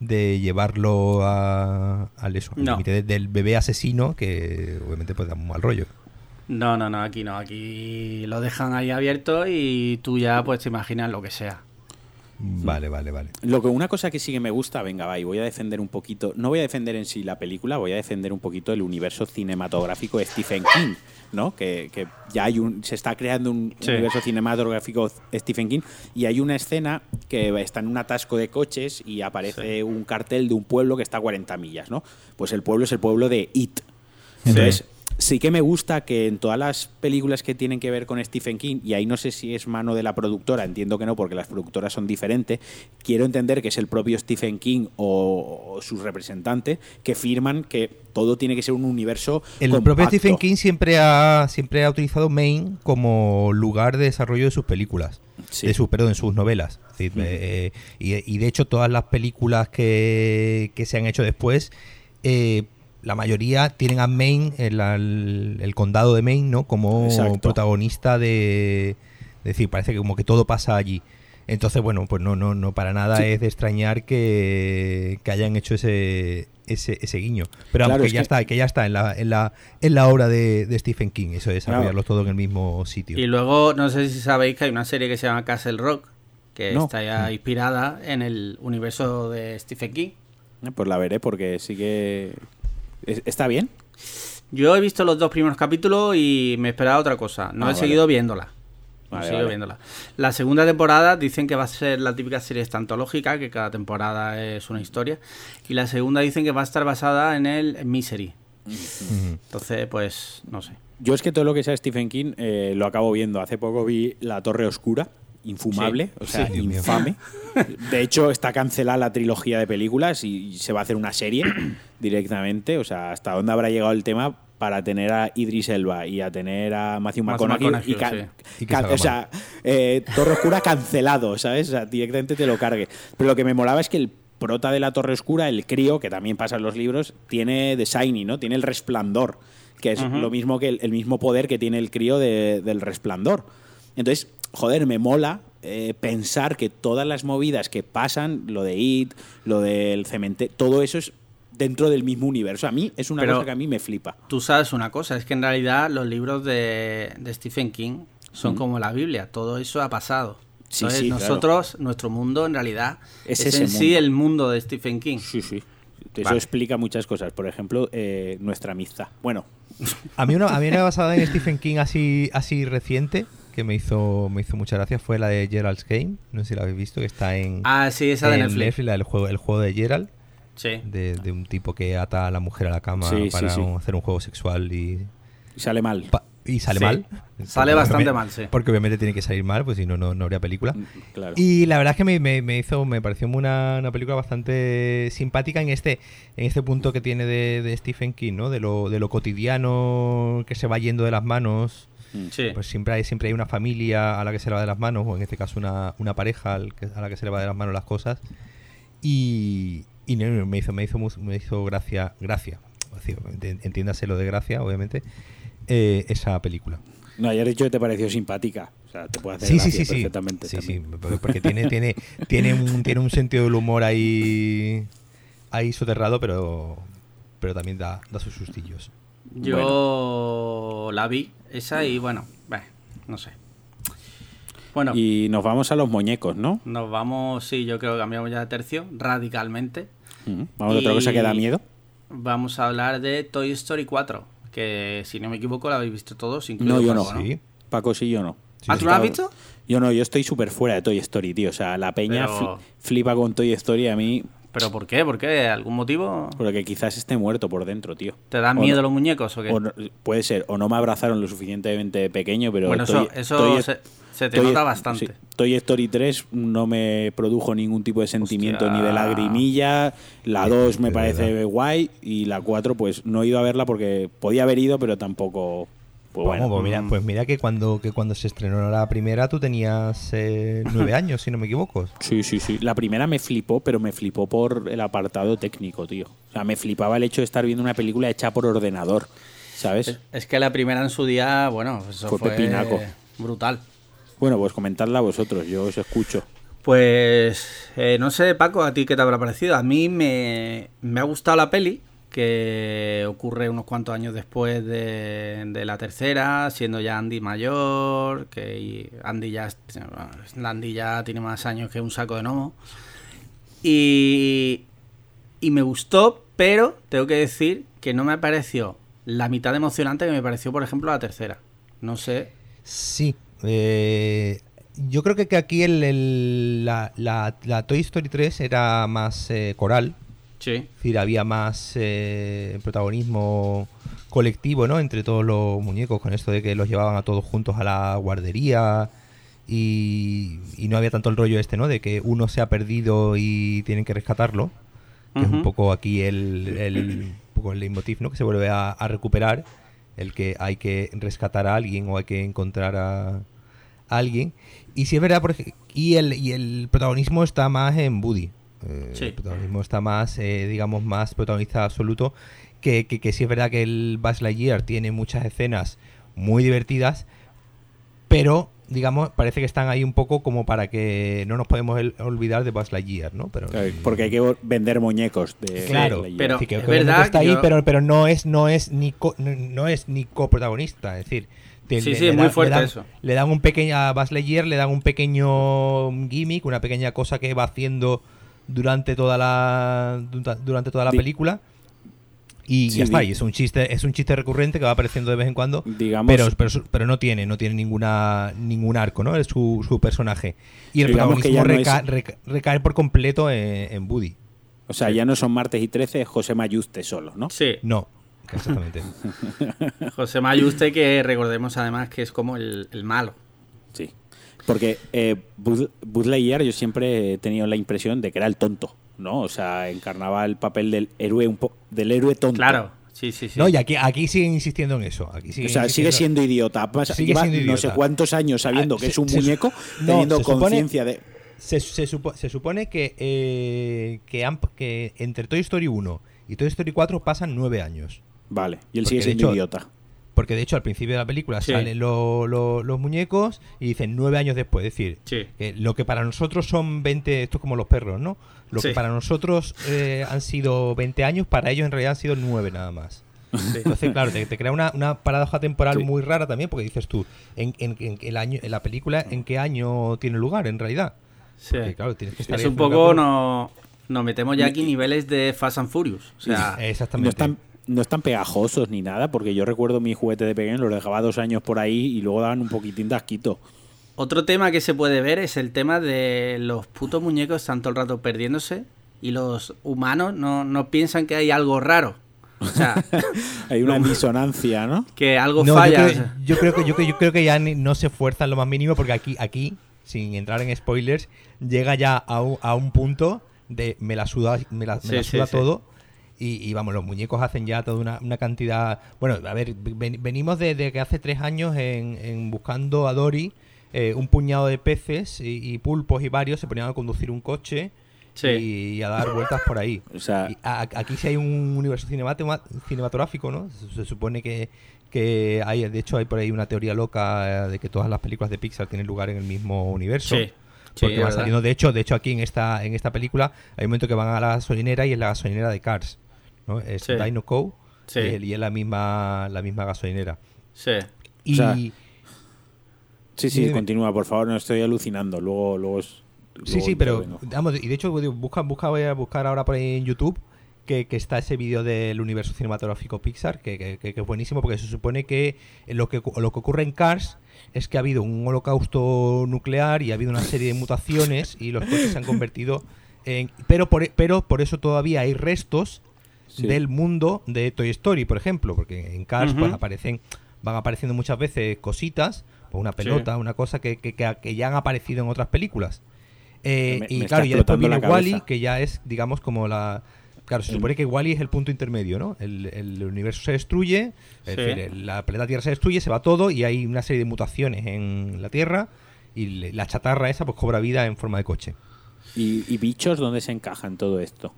de llevarlo a, al eso, No. de- del bebé asesino, que obviamente pues da un mal rollo. No, no, no, aquí no. Aquí lo dejan ahí abierto y tú ya pues te imaginas lo que sea. Vale, vale, vale. Lo que una cosa que sí que me gusta, venga, va, y voy a defender un poquito, no voy a defender en sí la película, voy a defender un poquito el universo cinematográfico de Stephen King, ¿no? Que, que ya hay un, se está creando un Sí. universo cinematográfico Stephen King y hay una escena que está en un atasco de coches y aparece un cartel de un pueblo que está a 40 millas, ¿no? Pues el pueblo es el pueblo de It. Entonces, sí que me gusta que en todas las películas que tienen que ver con Stephen King, y ahí no sé si es mano de la productora, entiendo que no, porque las productoras son diferentes, quiero entender que es el propio Stephen King o, o sus representantes que firman que todo tiene que ser un universo El compacto. propio Stephen King siempre ha, siempre ha utilizado Maine como lugar de desarrollo de sus películas. Sí. De sus, perdón, de sus novelas. Es decir, eh, y, y de hecho todas las películas que, que se han hecho después, eh, la mayoría tienen a Maine, el, al- el condado de Maine, ¿no? Como Exacto. protagonista de... Es decir, parece que como que todo pasa allí. Entonces, bueno, pues no, no, no para nada Sí. es de extrañar que, que hayan hecho ese, ese, ese guiño. Pero Claro, vamos, que es ya que- está, que ya está en la, en la, en la obra de, de Stephen King, eso de desarrollarlo Claro. todo en el mismo sitio. Y luego, no sé si sabéis que hay una serie que se llama Castle Rock, que No. está ya inspirada en el universo de Stephen King. Pues la veré porque sí que... es- ¿Está bien? Yo he visto los dos primeros capítulos y me esperaba otra cosa. No Ah, he vale. seguido viéndola. No Vale, he seguido vale. viéndola. La segunda temporada dicen que va a ser la típica serie estantológica, que cada temporada es una historia. Y la segunda dicen que va a estar basada en el Misery. Entonces, pues, no sé. Yo es que todo lo que sea Stephen King eh, lo acabo viendo. Hace poco vi La Torre Oscura, infumable, Sí, o sea, sí. Infame. De hecho, está cancelada la trilogía de películas y se va a hacer una serie directamente. O sea, ¿hasta dónde habrá llegado el tema para tener a Idris Elba y a tener a Matthew McConaughey? y o sea, eh, Torre Oscura cancelado, ¿sabes? O sea, directamente te lo cargue. Pero lo que me molaba es que el prota de la Torre Oscura, el crío, que también pasa en los libros, tiene The Shiny, ¿no? Tiene el resplandor, que es lo mismo que el, el mismo poder que tiene el crío de- del resplandor. Entonces, joder, me mola eh, pensar que todas las movidas que pasan, lo de It, lo del cementerio, todo eso es dentro del mismo universo. A mí es una Pero- cosa que a mí me flipa. Tú sabes una cosa, es que en realidad los libros de, de Stephen King son como la Biblia, todo eso ha pasado. Sí, Entonces, sí, claro. nosotros, nuestro mundo en realidad Es es, ese en sí mundo. el mundo de Stephen King. Sí, sí. Eso Vale. explica muchas cosas. Por ejemplo, eh, nuestra amistad. Bueno, A mí una, a mí una basada en Stephen King así, así reciente que me hizo, me hizo mucha gracia fue la de Gerald's Game. No sé si la habéis visto, que está en, Ah, sí, esa de en Netflix. la del juego, el juego de Gerald, Sí. de, de un tipo que ata a la mujer a la cama Sí, para sí. hacer un juego sexual y, sale mal. pa- y sale Sí. mal. Sale bastante mal, sí. Porque obviamente tiene que salir mal, pues si no, no, no habría película. Claro. Y la verdad es que me, me- me hizo, me pareció una, una película bastante simpática en este, en este punto que tiene de, de Stephen King, ¿no? De lo, de lo cotidiano que se va yendo de las manos. Mm. Sí. Pues siempre hay, siempre hay una familia a la que se le va de las manos, o en este caso una, una pareja a la que se le va de las manos las cosas. Y, y me hizo, me hizo, me hizo gracia, gracia, entiéndase lo de gracia, obviamente, eh, esa película. No, ayer dicho que te pareció simpática. O sea, te puede hacer Sí, sí, gracia sí, sí. perfectamente. Sí, sí, también. porque- porque tiene, tiene, tiene, un, tiene un sentido del humor ahí, ahí soterrado, pero, pero también da, da sus sustillos. Yo la vi, esa, y bueno, no sé. Bueno, Y nos vamos a los muñecos, ¿no? nos vamos, sí, yo creo que cambiamos ya de tercio, radicalmente. Mm. Vamos a otra cosa que da miedo. Vamos a hablar de Toy Story 4, que si no me equivoco la habéis visto todos, incluido No, yo no. Paco, Sí. Paco sí, yo no. ¿Ah, tú no la has visto? Yo no, yo estoy súper fuera de Toy Story, tío. O sea, la peña Pero- flipa con Toy Story. A mí ¿Pero por qué? ¿Por qué? ¿Algún motivo? Porque quizás esté muerto por dentro, tío. ¿Te dan O miedo no- los muñecos o qué? o no- puede ser, o no me abrazaron lo suficientemente pequeño, pero bueno, eso, eso se, se te nota bastante. sí, Toy Story 3 no me produjo ningún tipo de sentimiento Hostia. ni de lagrimilla. La Es- 2 me parece guay y la 4 pues no he ido a verla porque podía haber ido, pero tampoco... Pues Vamos, bueno, pues mira, mm. pues mira que cuando, que cuando se estrenó la primera tú tenías eh, nueve años, si no me equivoco. Sí, sí, sí. La primera me flipó, pero me flipó por el apartado técnico, tío. O sea, me flipaba el hecho de estar viendo una película hecha por ordenador, ¿sabes? Es, es que la primera en su día, bueno, eso Fue fue, pepinaco. brutal. Bueno, pues comentadla vosotros, yo os escucho. Pues eh, no sé, Paco, ¿a ti qué te habrá parecido? A mí me, me ha gustado la peli, que ocurre unos cuantos años después de, de la tercera, siendo ya Andy mayor, que Andy ya, Andy ya tiene más años que un saco de gnomo. Y, y me gustó, pero tengo que decir que no me pareció la mitad emocionante que me pareció, por ejemplo, la tercera. No sé. Sí. eh, yo creo que, aquí el, el- la, la- la Toy Story 3 era más eh, coral. Sí. Es decir, había más eh, protagonismo colectivo, ¿no? Entre todos los muñecos, con esto de que los llevaban a todos juntos a la guardería y, y no había tanto el rollo este, ¿no? De que uno se ha perdido y tienen que rescatarlo. Que es un poco aquí el, el, poco el leitmotiv, ¿no? Que se vuelve a, a recuperar. El que hay que rescatar a alguien o hay que encontrar a, a alguien. Y si es verdad, por y el, y el protagonismo está más en Woody. Eh, Sí. El protagonismo está más, eh, digamos, más protagonista absoluto. Que, que, que sí es verdad que el Buzz Lightyear tiene muchas escenas muy divertidas, pero, digamos, parece que están ahí un poco como para que no nos podemos el- olvidar de Buzz Lightyear, ¿no? Pero, Porque hay que vender muñecos de Claro, pero- Sí, que es verdad está ahí, yo- pero, pero no es, no es ni co- no, no es ni coprotagonista, es decir, te- Sí, le- sí, le muy fuerte le dan, eso. Le dan un pequeño a Buzz Lightyear le dan un pequeño gimmick, una pequeña cosa que va haciendo durante toda la du- durante toda la Di- película. Y Sí, ya está, y es un chiste, es un chiste recurrente que va apareciendo de vez en cuando, Digamos- pero, pero, su- pero no tiene, no tiene ninguna ningún arco, ¿no? Es su, su personaje. Y el protagonismo ya no es- reca- reca- recae por completo en, en Woody. O sea, ya no son martes y 13, es José Mayuste solo, ¿no? Sí. No, exactamente. José Mayuste, que recordemos además que es como el, el malo. Porque eh, Buzz, yo siempre he tenido la impresión de que era el tonto, ¿no? O sea, encarnaba el papel del héroe un po del héroe tonto. Claro, sí, sí, sí. No, y aquí, aquí siguen insistiendo en eso. Aquí O sea, sigue siendo idiota. Pasa- Sigue lleva siendo no sé idiota. cuántos años sabiendo Ah, que se- es un muñeco, no, teniendo conciencia de... Se, se supo- se supone que, eh, que, han- que entre Toy Story 1 y Toy Story 4 pasan nueve años. Vale, y él Porque, sigue siendo hecho, idiota. Porque de hecho al principio de la película Sí. salen lo- lo- los muñecos y dicen nueve años después. Es decir, Sí. que lo que para nosotros son 20, esto es como los perros, ¿no? Lo Sí. que para nosotros eh, han sido 20 años, para ellos en realidad han sido nueve nada más. Entonces, claro, te, te crea una, una paradoja temporal Sí. muy rara también, porque dices tú, en, en- en el año, en la película, ¿en qué año tiene lugar en realidad? Sí. Porque, claro, tienes que estar es un poco, no, nos metemos ya aquí niveles de Fast and Furious. O sea, Exactamente. están, no están pegajosos ni nada, porque yo recuerdo mi juguete de pequeño, los dejaba dos años por ahí y luego daban un poquitín de asquito. Otro tema que se puede ver es el tema de los putos muñecos están todo el rato perdiéndose y los humanos no, no piensan que hay algo raro. O sea, Hay una disonancia, ¿no? que algo No, falla. Yo creo, yo creo que yo, creo- yo creo que ya ni- no se esfuerzan lo más mínimo porque aquí, aquí, sin entrar en spoilers, llega ya a un, a un punto de me la suda, me la, me Sí, la sí, suda sí. todo. Y, y vamos, los muñecos hacen ya toda una, una cantidad. Bueno, a ver, ven- venimos de, de que hace tres años en, en buscando a Dory, eh, un puñado de peces y, y pulpos y varios se ponían a conducir un coche Sí. y, a dar vueltas por ahí. O sea, Y a- a- aquí sí hay un universo cinematográfico, ¿no? Se, se supone que, que hay, de hecho hay por ahí una teoría loca eh, de que todas las películas de Pixar tienen lugar en el mismo universo. Sí, sí, porque es van saliendo, de hecho, de hecho aquí en esta, en esta película hay un momento que van a la gasolinera y es la gasolinera de Cars. ¿No? Es Sí. Dino Co. Sí. y, es- y es la misma, la misma gasolinera. Sí. Y sea, sí, sí, continúa, por favor, no estoy alucinando. Luego, luego. es- Sí, luego sí, pero vamos, y de hecho busca, busca, voy a buscar ahora por ahí en YouTube que, que está ese vídeo del universo cinematográfico Pixar, que, que- que- que es buenísimo porque se supone que lo que lo que ocurre en Cars es que ha habido un holocausto nuclear y ha habido una serie de mutaciones y los coches se han convertido en- pero, por, pero por eso todavía hay restos Sí. del mundo de Toy Story, por ejemplo, porque en Cars pues, aparecen, van apareciendo muchas veces cositas, pues una pelota, una cosa que, que- ya han aparecido en otras películas. Eh, Me- y me claro, ya después viene. Wally, que ya es, digamos, como la. Claro, se supone que Wally es el punto intermedio, ¿no? El, el universo se destruye, Sí. el- la planeta Tierra se destruye, se va todo y hay una serie de mutaciones en la Tierra y la chatarra esa pues cobra vida en forma de coche. ¿Y, y bichos dónde se encajan todo esto?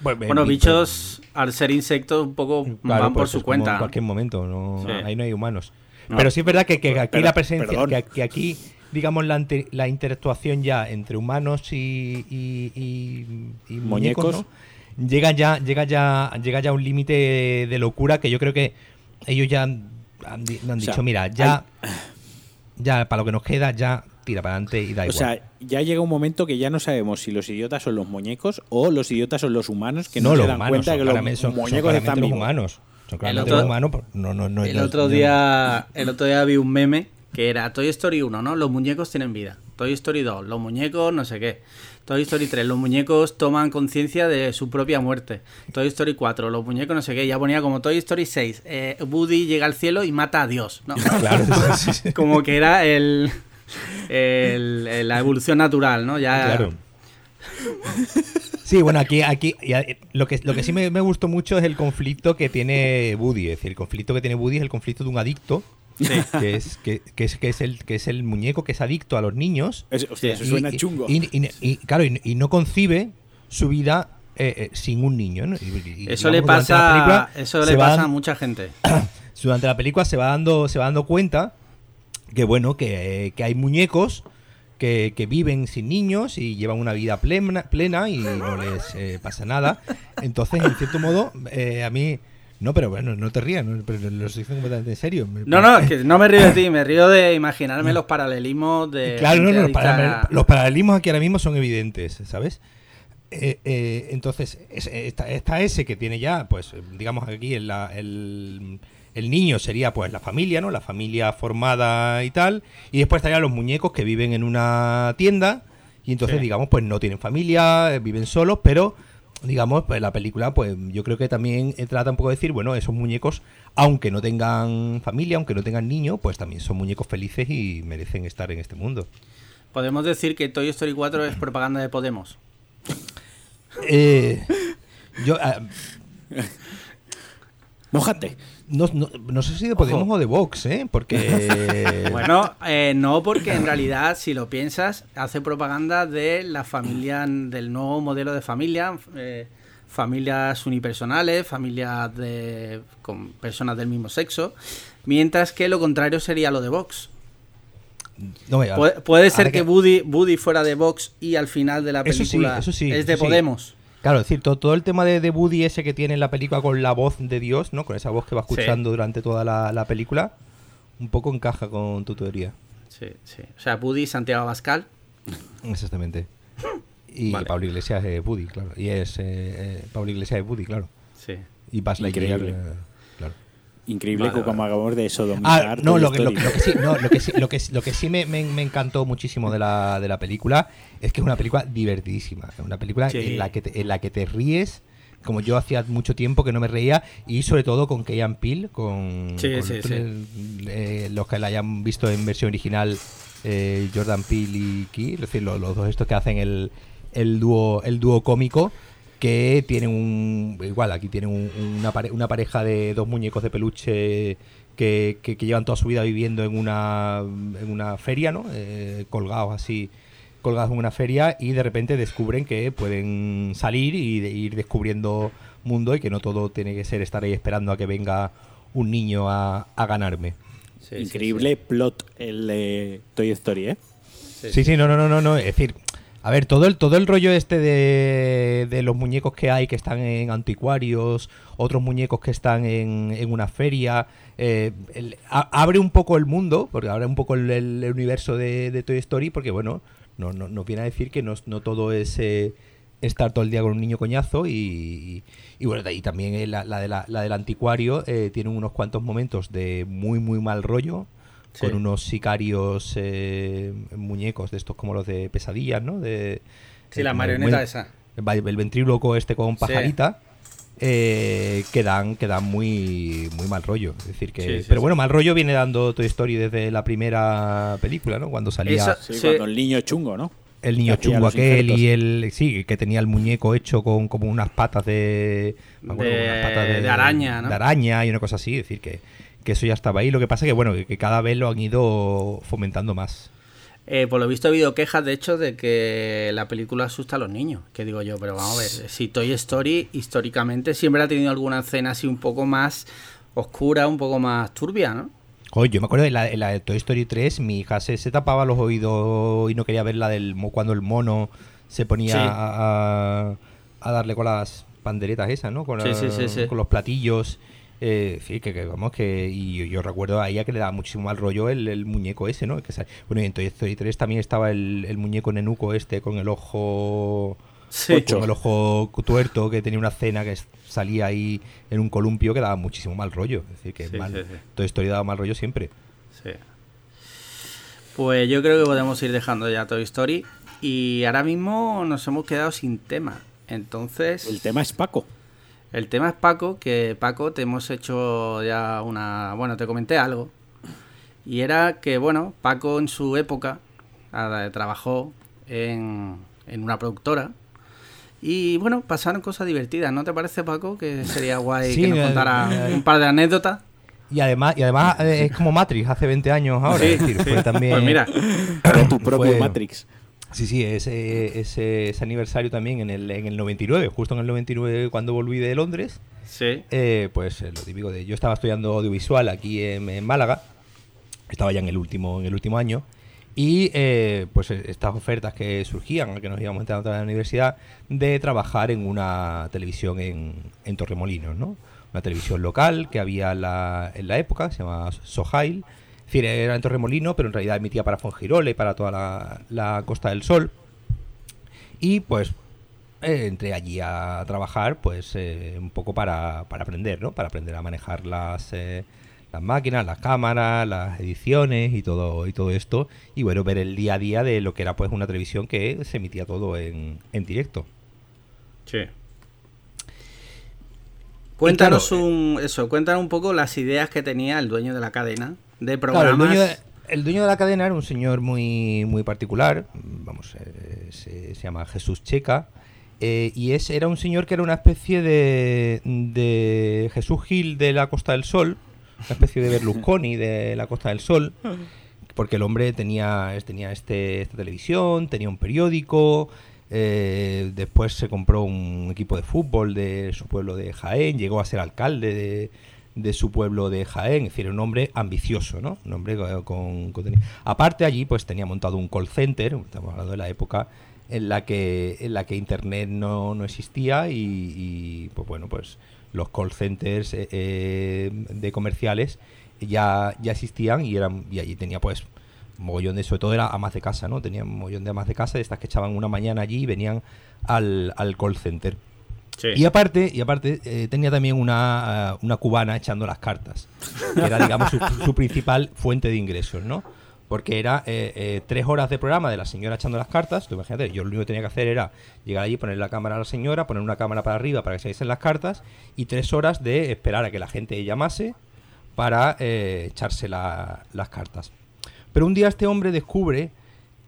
Bueno, bichos, al ser insectos, un poco Claro, van por pues su como En cuenta. cualquier momento, no, Sí. ahí no hay humanos. No. Pero sí es verdad que, que aquí Pero- la presencia, que, que aquí, digamos, la, ante- la interactuación ya entre humanos y, y- y- y muñecos, Muñecos. ¿no? llega ya, llega ya, llega ya a un límite de locura que yo creo que ellos ya han, han di- han O sea, dicho, mira, ya, ya para lo que nos queda, ya tira para adelante y da O igual. sea, ya llega un momento que ya no sabemos si los idiotas son los muñecos o los idiotas son los humanos que no, los se dan humanos, cuenta son que los claramente- son- son muñecos están los humanos. Son claramente otro- los humanos, no, no, no, El no- otro no- día, el otro día vi un meme que era Toy Story 1, ¿no? Los muñecos tienen vida. Toy Story 2, los muñecos no sé qué. Toy Story 3, los muñecos toman conciencia de su propia muerte. Toy Story 4, los muñecos no sé qué. Ya ponía como Toy Story 6, eh, Woody llega al cielo y mata a Dios, ¿no? Claro, sí, sí. como que era el, el- el- la evolución natural, ¿no? Ya Claro. Sí, bueno, aquí, aquí a- lo que, lo que sí me, me gustó mucho es el conflicto que tiene Woody. Es decir, el conflicto que tiene Woody es el conflicto de un adicto. Que, es, que, que es, que, es el, que es el muñeco que es adicto a los niños. Es- hostia, eso Y- suena y- chungo. Y, y- y, claro, y, y no concibe su vida eh, eh, sin un niño. ¿no? Y- y- Eso digamos, le pasa, película eso le pasa a mucha gente. durante la película se va dando, se va dando cuenta que bueno, que, eh, que hay muñecos que, que viven sin niños y llevan una vida plena, plena y no les eh, pasa nada. Entonces, en cierto modo, eh, a mí. No, pero bueno, no te rías, no, pero lo estoy completamente en serio. No, no, es que no me río de ti, me río de imaginarme los paralelismos de. Claro, no, no, los, adicta paralel- a- los paralelismos aquí ahora mismo son evidentes, ¿sabes? Eh, eh, entonces, es- está, está ese que tiene ya, pues, digamos aquí, el, la- el, el niño sería pues la familia, ¿no? La familia formada y tal. Y después estarían los muñecos que viven en una tienda y entonces, Sí. digamos, pues no tienen familia, eh, viven solos, pero digamos, pues la película, pues yo creo que también trata un poco de decir, bueno, esos muñecos, aunque no tengan familia, aunque no tengan niño, pues también son muñecos felices y merecen estar en este mundo. Podemos decir que Toy Story 4 es propaganda de Podemos. Eh, yo ah, Mójate. No, no- no sé si de Podemos Ojo. o de Vox, ¿eh? Porque... Bueno, eh, no, porque en realidad, si lo piensas, hace propaganda de la familia, del nuevo modelo de familia, eh, familias unipersonales, familias de, con personas del mismo sexo, mientras que lo contrario sería lo de Vox. No, mira, Puede, puede ser que Woody, Woody fuera de Vox y al final de la Eso sí, película eso sí, es de sí. Claro, es decir, todo, todo el tema de, de Woody ese que tiene en la película con la voz de Dios, ¿no? Con esa voz que va Sí. escuchando durante toda la, la película, un poco encaja con tu teoría. Sí, sí. O sea, Woody Santiago Abascal. Exactamente. Y Vale. Pablo Iglesias es Woody, claro. Y es... eh, eh, Pablo Iglesias es Woody, claro. Sí. Y Lightyear, Increíble. eh. Increíble Vale, como vale. acabamos de sodomizar. Ah, no, lo que, lo, que sí, no, lo que sí, lo que, lo que sí me, me- me encantó muchísimo de la, de la película es que es una película divertidísima. Es una película Sí. en, la que te, en la que te ríes, como yo hacía mucho tiempo que no me reía, y sobre todo con Keyan Peel, con, Sí, con sí, sí. eh, los que la hayan visto en versión original, eh, Jordan Peele y Key, es decir, los, los dos estos que hacen el, el dúo el dúo cómico que tienen un igual aquí tienen un- una, pare- una pareja de dos muñecos de peluche que, que- que llevan toda su vida viviendo en una en una feria no Eh, colgados así colgados en una feria y de repente descubren que pueden salir y de- ir descubriendo mundo y que no todo tiene que ser estar ahí esperando a que venga un niño a, a ganarme Sí, sí, Increíble plot el de Toy Story, ¿eh? sí. Sí, sí, no, no, no, no, no. Es decir, a ver, todo el, todo el rollo este de, de los muñecos que hay que están en anticuarios, otros muñecos que están en, en una feria, eh, abre un poco el mundo, porque abre un poco el, universo de, Toy Story, porque bueno, no, no, nos viene a decir que no, no todo es eh, estar todo el día con un niño coñazo y, y, bueno, y también eh, la, la de la del anticuario eh, tiene unos cuantos momentos de muy, muy mal rollo Sí. con unos sicarios eh, muñecos de estos como los de pesadillas, ¿no? De, Sí, la marioneta el- esa. El, el ventríloco este con pajarita. eh, que dan, que dan muy, muy mal rollo. Es decir, que. Sí, sí, pero bueno, mal rollo viene dando Toy Story desde la primera película, ¿no? Cuando salía Eso- Sí, Sí. cuando el niño chungo, ¿no? el niño chungo aquel injertos. y el. Sí, que tenía el muñeco hecho con como unas patas de. me acuerdo, De- unas patas de araña, ¿no? De araña y una cosa así. Es decir, que, que eso ya estaba ahí. Lo que pasa que, bueno, que, que cada vez lo han ido fomentando más. Eh, por lo visto he habido quejas, de hecho, de que la película asusta a los niños. Que digo yo, pero vamos a ver, si Toy Story históricamente siempre ha tenido alguna escena así un poco más oscura, un poco más turbia, ¿no? Oye, yo me acuerdo de la, en la de Toy Story 3, mi hija se, se tapaba los oídos y no quería ver la del cuando el mono se ponía Sí. a, darle con las panderetas esas, ¿no? Con, Sí, la- sí, sí, sí. con los platillos. Eh, sí, que, que vamos, que. Y yo, yo recuerdo a ella que le daba muchísimo mal rollo el, el muñeco ese, ¿no? Que bueno, y en Toy Story 3 también estaba el, el muñeco nenuco este con el ojo. Sí. Con el ojo tuerto, que tenía una cena que salía ahí en un columpio que daba muchísimo mal rollo. Es decir, que Sí, mal, sí, sí. Toy Story daba mal rollo siempre. Sí. Pues yo creo que podemos ir dejando ya Toy Story. Y ahora mismo nos hemos quedado sin tema. Entonces, El tema es Paco. El tema es Paco, que Paco te hemos hecho ya una... Bueno, te comenté algo. Y era que, bueno, Paco en su época trabajó en, en una productora. Y bueno, pasaron cosas divertidas, ¿no te parece, Paco? Que sería guay Sí, que nos contara un par de anécdotas. Y además, y además eh, es como Matrix hace 20 años ahora. es decir, fue también. Pues mira, tu propio Fue- Matrix. Sí, sí, ese, ese, ese aniversario también en el, en el 99, justo en el 99 cuando volví de Londres. sí. eh, pues eh, lo típico de. Yo estaba estudiando audiovisual aquí en, en Málaga. Estaba ya en el último, en el último año. Y eh, pues eh, estas ofertas que surgían, que nos íbamos entrando a la universidad, de trabajar en una televisión en, en Torremolinos, ¿no? Una televisión local que había la, en la época, se llamaba Sojail. Es decir, era en Torremolinos, pero en realidad emitía para Fongirola y para toda la, la Costa del Sol. Y pues eh, entré allí a trabajar, pues eh, un poco para, para aprender, ¿no? Para aprender a manejar las, eh, las máquinas, las cámaras, las ediciones y todo, y todo esto. Y bueno, ver el día a día de lo que era pues una televisión que se emitía todo en, en directo. Sí. Cuéntanos claro, un eso, cuéntanos un poco las ideas que tenía el dueño de la cadena de Claro, el dueño, de, el dueño de la cadena era un señor muy, muy particular, vamos, eh, se, se llama Jesús Checa, eh, y es, era un señor que era una especie de, de Jesús Gil de la Costa del Sol, una especie de Berlusconi de la Costa del Sol, porque el hombre tenía, tenía este, esta televisión, tenía un periódico, eh, después se compró un equipo de fútbol de su pueblo de Jaén, llegó a ser alcalde de, de su pueblo de Jaén, es decir, un hombre ambicioso, ¿no? Un hombre con, con- Aparte allí, pues tenía montado un call center, estamos hablando de la época en la que, en la que internet no, no existía y, pues bueno, pues los call centers eh, eh, de comerciales ya, ya existían y eran y allí tenía pues mogollón de, sobre todo era amas de casa, ¿no? Tenía un mogollón de amas de casa, de estas que echaban una mañana allí y venían al, al call center. Y aparte, y aparte eh, tenía también una, eh, una cubana echando las cartas, que era, digamos, su, su principal fuente de ingresos, ¿no? Porque era eh, tres horas de programa de la señora echando las cartas. Imagínate, yo lo único que tenía que hacer era llegar allí, poner la cámara a la señora, poner una cámara para arriba para que se diesen las cartas, y tres horas de esperar a que la gente llamase para echarse la- las cartas. Pero un día este hombre descubre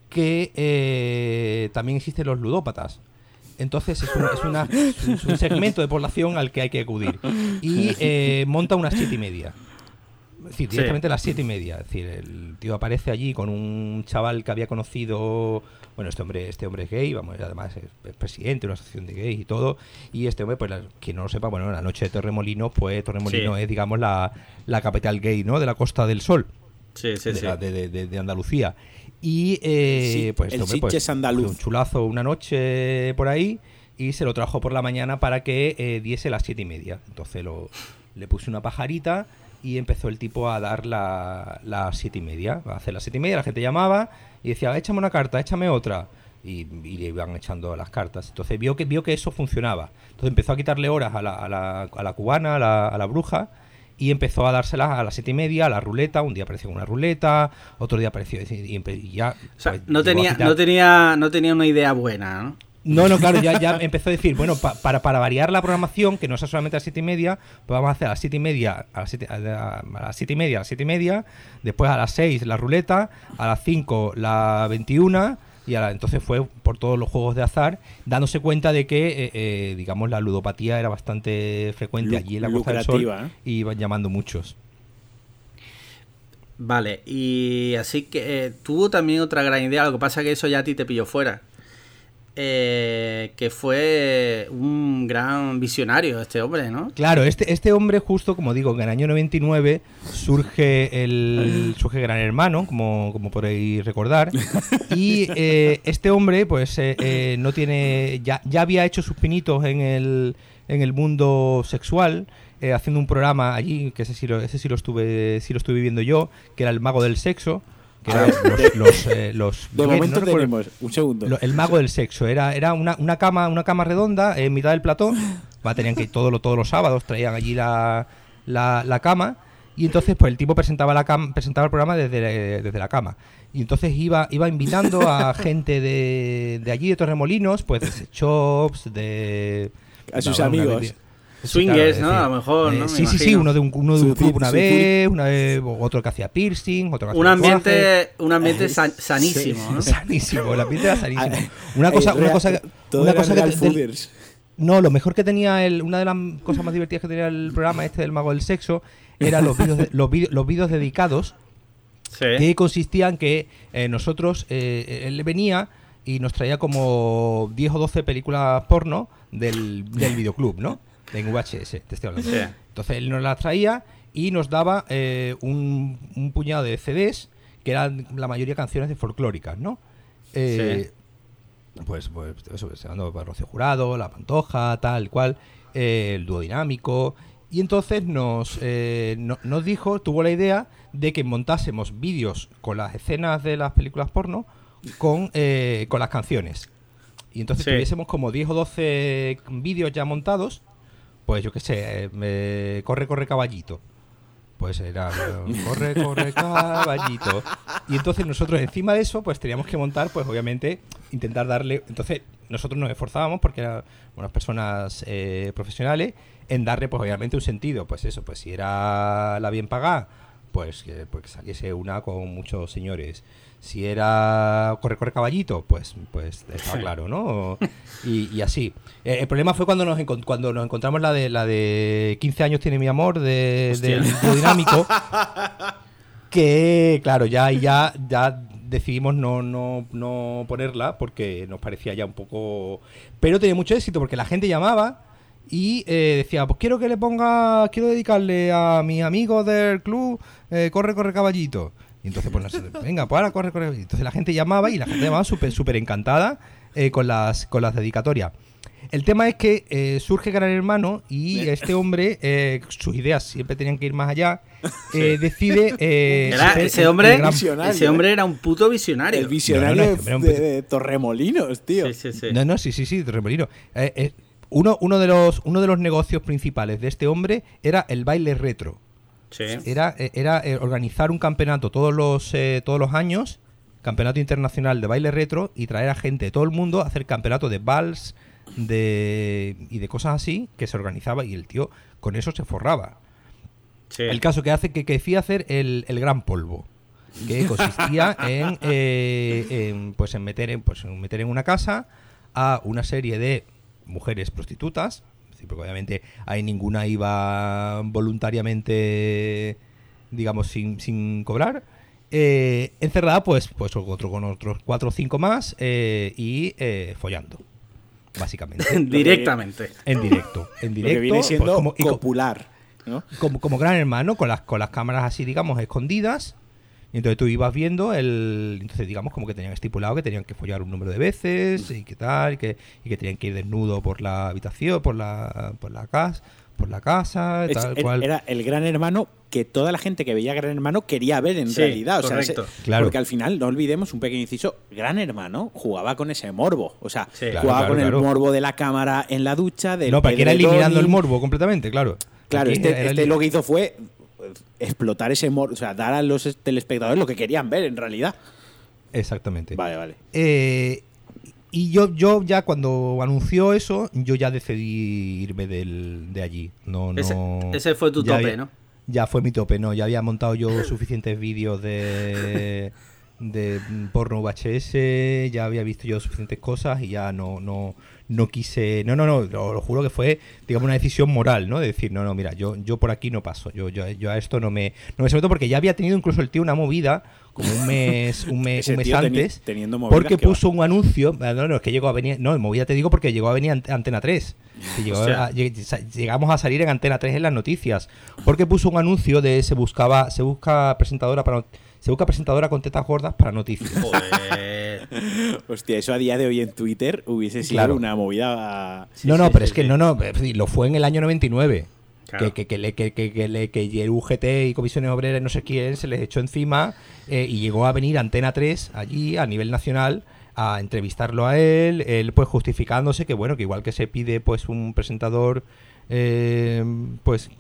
que también existen los ludópatas. Entonces es un, es una- es un- segmento de población al que hay que acudir. Y eh, monta unas siete y media. Es decir, Sí. directamente a las siete y media. Es decir, el tío aparece allí con un chaval que había conocido. Bueno, este hombre, este hombre es gay, vamos, además es, es presidente de una asociación de gays y todo. Y este hombre, pues la- quien no lo sepa, bueno, la noche de Torremolinos, pues Torremolinos Sí. es, digamos, la, la capital gay, ¿no? De la Costa del Sol Sí, sí, de, sí. la- de- de- de- de Andalucía. Y eh, Sí, pues, el hombre, pues, Sitges andaluz. un chulazo una noche por ahí y se lo trajo por la mañana para que eh, diese las siete y media. Entonces lo, le puse una pajarita y empezó el tipo a dar la- las siete y media. A hacer las siete y media, la gente llamaba y decía, échame una carta, échame otra. Y, y le iban echando las cartas. Entonces vio que, vio que eso funcionaba. Entonces empezó a quitarle horas a la, a la, a la cubana, a la, a la bruja, y empezó a dárselas a las siete y media, a la ruleta. Un día apareció una ruleta, otro día apareció y, ya. O sea, pues, no tenía, no tenía, no tenía una idea buena, ¿no? No, no, claro, ya, ya empezó a decir, bueno, pa- para, para variar la programación, que no sea solamente a las siete y media, pues vamos a hacer a las siete y media, a las siete, a la- a las siete y media, a las siete y media, después a las 6 la ruleta, a las 5 la 21, y a la- entonces fue por todos los juegos de azar, dándose cuenta de que, eh, eh, digamos, la ludopatía era bastante frecuente Lu- allí en la Costa del Sol, ¿eh? y iban llamando muchos. Vale, y así que eh, tuvo también otra gran idea, lo que pasa que eso ya a ti te pilló fuera. Eh, que fue un gran visionario este hombre, ¿no? Claro, este, este hombre, justo como digo, en el año 99 surge el surge Gran Hermano, como, como podéis recordar. Y eh, este hombre, pues, eh, no tiene. Ya, ya había hecho sus pinitos en el, en el mundo sexual. haciendo un programa allí, que ese sí lo, ese sí lo estuve, sí lo estuve viendo yo, que era el mago del sexo, que A era ver, los, los, eh, los- De bien, momento no recuerdo- tenemos, un segundo. lo- el mago del sexo. Era, era una, una cama, una cama redonda en mitad del plató. Va, tenían que ir todo, todos los sábados traían allí la, la, la cama. Y entonces, pues el tipo presentaba la cam- presentaba el programa desde, desde la cama. Y entonces iba, iba invitando a gente de, de allí, de Torremolinos, pues de shops, de. A sus amigos. Swingers, ¿no? A lo mejor, ¿no? Me sí, sí, sí, uno de un, uno de un club una vez, una vez, otro que hacía piercing, otro que hacía Un ambiente, un ambiente Eh, san- sanísimo, sí. ¿no? Sanísimo, el ambiente era sanísimo. Ah, Una eh, cosa, una cosa, una cosa que del- no, lo mejor que tenía el, una de las cosas más divertidas que tenía el programa este del mago del sexo eran los vídeos, de- los vídeos, los vídeos dedicados Sí. que consistían que eh, nosotros, eh, él venía y nos traía como 10 o 12 películas porno del, del videoclub, ¿no? En VHS, te estoy hablando. Sí. Entonces él nos las traía y nos daba eh, un, un puñado de CDs que eran la mayoría canciones de folclóricas, ¿no? Eh, Pues, pues eso, estoy hablando de Rocío Jurado, La Pantoja, tal cual, eh, el dúo dinámico. Y entonces nos, eh, no- nos dijo, tuvo la idea de que montásemos vídeos con las escenas de las películas porno con, con las canciones. Y entonces Sí. tuviésemos como 10 o 12 vídeos ya montados, pues yo qué sé, eh, me- corre, corre caballito. Pues era, eh, corre, corre caballito. Y entonces nosotros encima de eso, pues teníamos que montar, pues obviamente, intentar darle... Entonces nosotros nos esforzábamos, porque eran unas personas eh, profesionales, en darle, pues obviamente, un sentido. Pues eso, pues si era la bien pagada, pues que, pues que saliese una con muchos señores. Si era corre, corre caballito, pues, pues estaba claro, ¿no? Y, y así. Eh, el problema fue cuando nos, cuando nos encontramos la de la de 15 años tiene mi amor de, del dúo dinámico. que, claro, ya, ya, ya decidimos no, no, no ponerla porque nos parecía ya un poco... Pero tenía mucho éxito porque la gente llamaba y eh, decía, pues quiero que le ponga, quiero dedicarle a mi amigo del club, eh, corre, corre caballito. Y entonces, pues, venga, pues ahora corre, corre. Entonces la gente llamaba y la gente llamaba súper, súper encantada eh, con, las, con las dedicatorias. El tema es que eh, surge Gran Hermano y este hombre, eh, sus ideas siempre tenían que ir más allá, eh, decide... eh, Era- ese hombre, gran- ese hombre era un puto visionario. El visionario No, no, no, de, hombre, de- de Torremolinos, tío. Sí, sí, sí. No, no, sí, sí, sí, Torremolino. Eh, eh, uno, uno, de los, uno de los negocios principales de este hombre era el baile retro. Sí. Era, eh, era eh, organizar un campeonato todos los, eh, todos los años, campeonato internacional de baile retro, y traer a gente de todo el mundo a hacer campeonato de vals de, y de cosas así que se organizaba y el tío con eso se forraba. sí. El caso que hace que, que decía hacer el, el gran polvo, que consistía en, eh, en, pues en meter en pues en meter en una casa a una serie de mujeres prostitutas, decir, porque obviamente ahí ninguna iba voluntariamente, digamos, sin, sin cobrar. eh, encerrada, pues, pues otro con otros cuatro o cinco más eh, y eh, follando, básicamente. Directamente. en directo. En Lo directo. que viene pues, siendo como- co- copular. ¿no? como, como gran hermano, con las, con las cámaras así, digamos, escondidas. Y entonces tú ibas viendo el. Entonces, digamos, como que tenían estipulado que tenían que follar un número de veces y que tal, y que, y que tenían que ir desnudo por la habitación, por la, por la casa, por la casa, Es- tal cual. Era el gran hermano que toda la gente que veía Gran Hermano quería ver en Sí, realidad. O sea, correcto. ese- Claro. Porque al final, no olvidemos un pequeño inciso, Gran Hermano jugaba con ese morbo. O sea, Sí. Jugaba claro, con claro. el morbo de la cámara en la ducha. Del no, para que era eliminando el morbo completamente, claro. Claro, Aquí este, este lo que hizo fue explotar ese morbo, o sea, dar a los telespectadores lo que querían ver en realidad. Exactamente. Vale, vale. Eh, y yo, yo ya cuando anunció eso, yo ya decidí irme del, de allí. No, Ese, no, ese fue tu tope, había- ¿no? Ya fue mi tope, no. Ya había montado yo suficientes vídeos de, de porno VHS, ya había visto yo suficientes cosas y ya no, no, no quise. No, no, no, lo, lo juro que fue, digamos, una decisión moral, ¿no? De decir, no, no, mira, yo, yo por aquí no paso. Yo, yo, yo a esto no me, no me someto porque ya había tenido incluso el tío una movida como un mes, un mes, un mes teni- antes. teniendo movidas porque va. puso un anuncio. ah, No, no, es que llegó a venir. No, movida te digo porque llegó a venir Ante- Antena 3. Que llegó Hostia. a- lleg- sa- llegamos a salir en Antena 3 en las noticias. Porque puso un anuncio de se buscaba, se busca presentadora para se busca presentadora con tetas gordas para noticias. Joder. Hostia, eso a día de hoy en Twitter hubiese sido Claro. una movida. Sí, no, no, sí, pero sí, es que no, no, lo fue en el año 99. Claro. Que, que, que, que, que, que, le- que el UGT y Comisiones Obreras, no sé quién, se les echó encima eh, y llegó a venir Antena 3 allí a nivel nacional a entrevistarlo a él, él pues justificándose que bueno, que igual que se pide pues un presentador eh, pues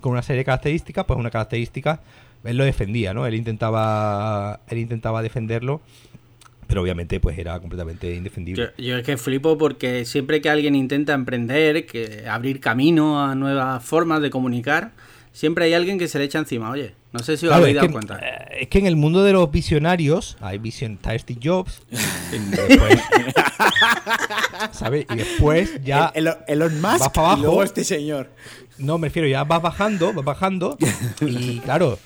con una serie de características, pues una característica, él lo defendía, ¿no? Él intentaba, él intentaba defenderlo, pero obviamente pues era completamente indefendible. Yo, yo es que flipo porque siempre que alguien intenta emprender, que abrir camino a nuevas formas de comunicar, siempre hay alguien que se le echa encima. Oye, no sé si os Claro, habéis dado que, cuenta. eh, es que en el mundo de los visionarios hay vision, está Steve Jobs, después, ¿sabes? Y después ya, El- el- Elon Musk vas pa' abajo. y luego este señor. no me refiero, ya vas bajando, vas bajando, y claro,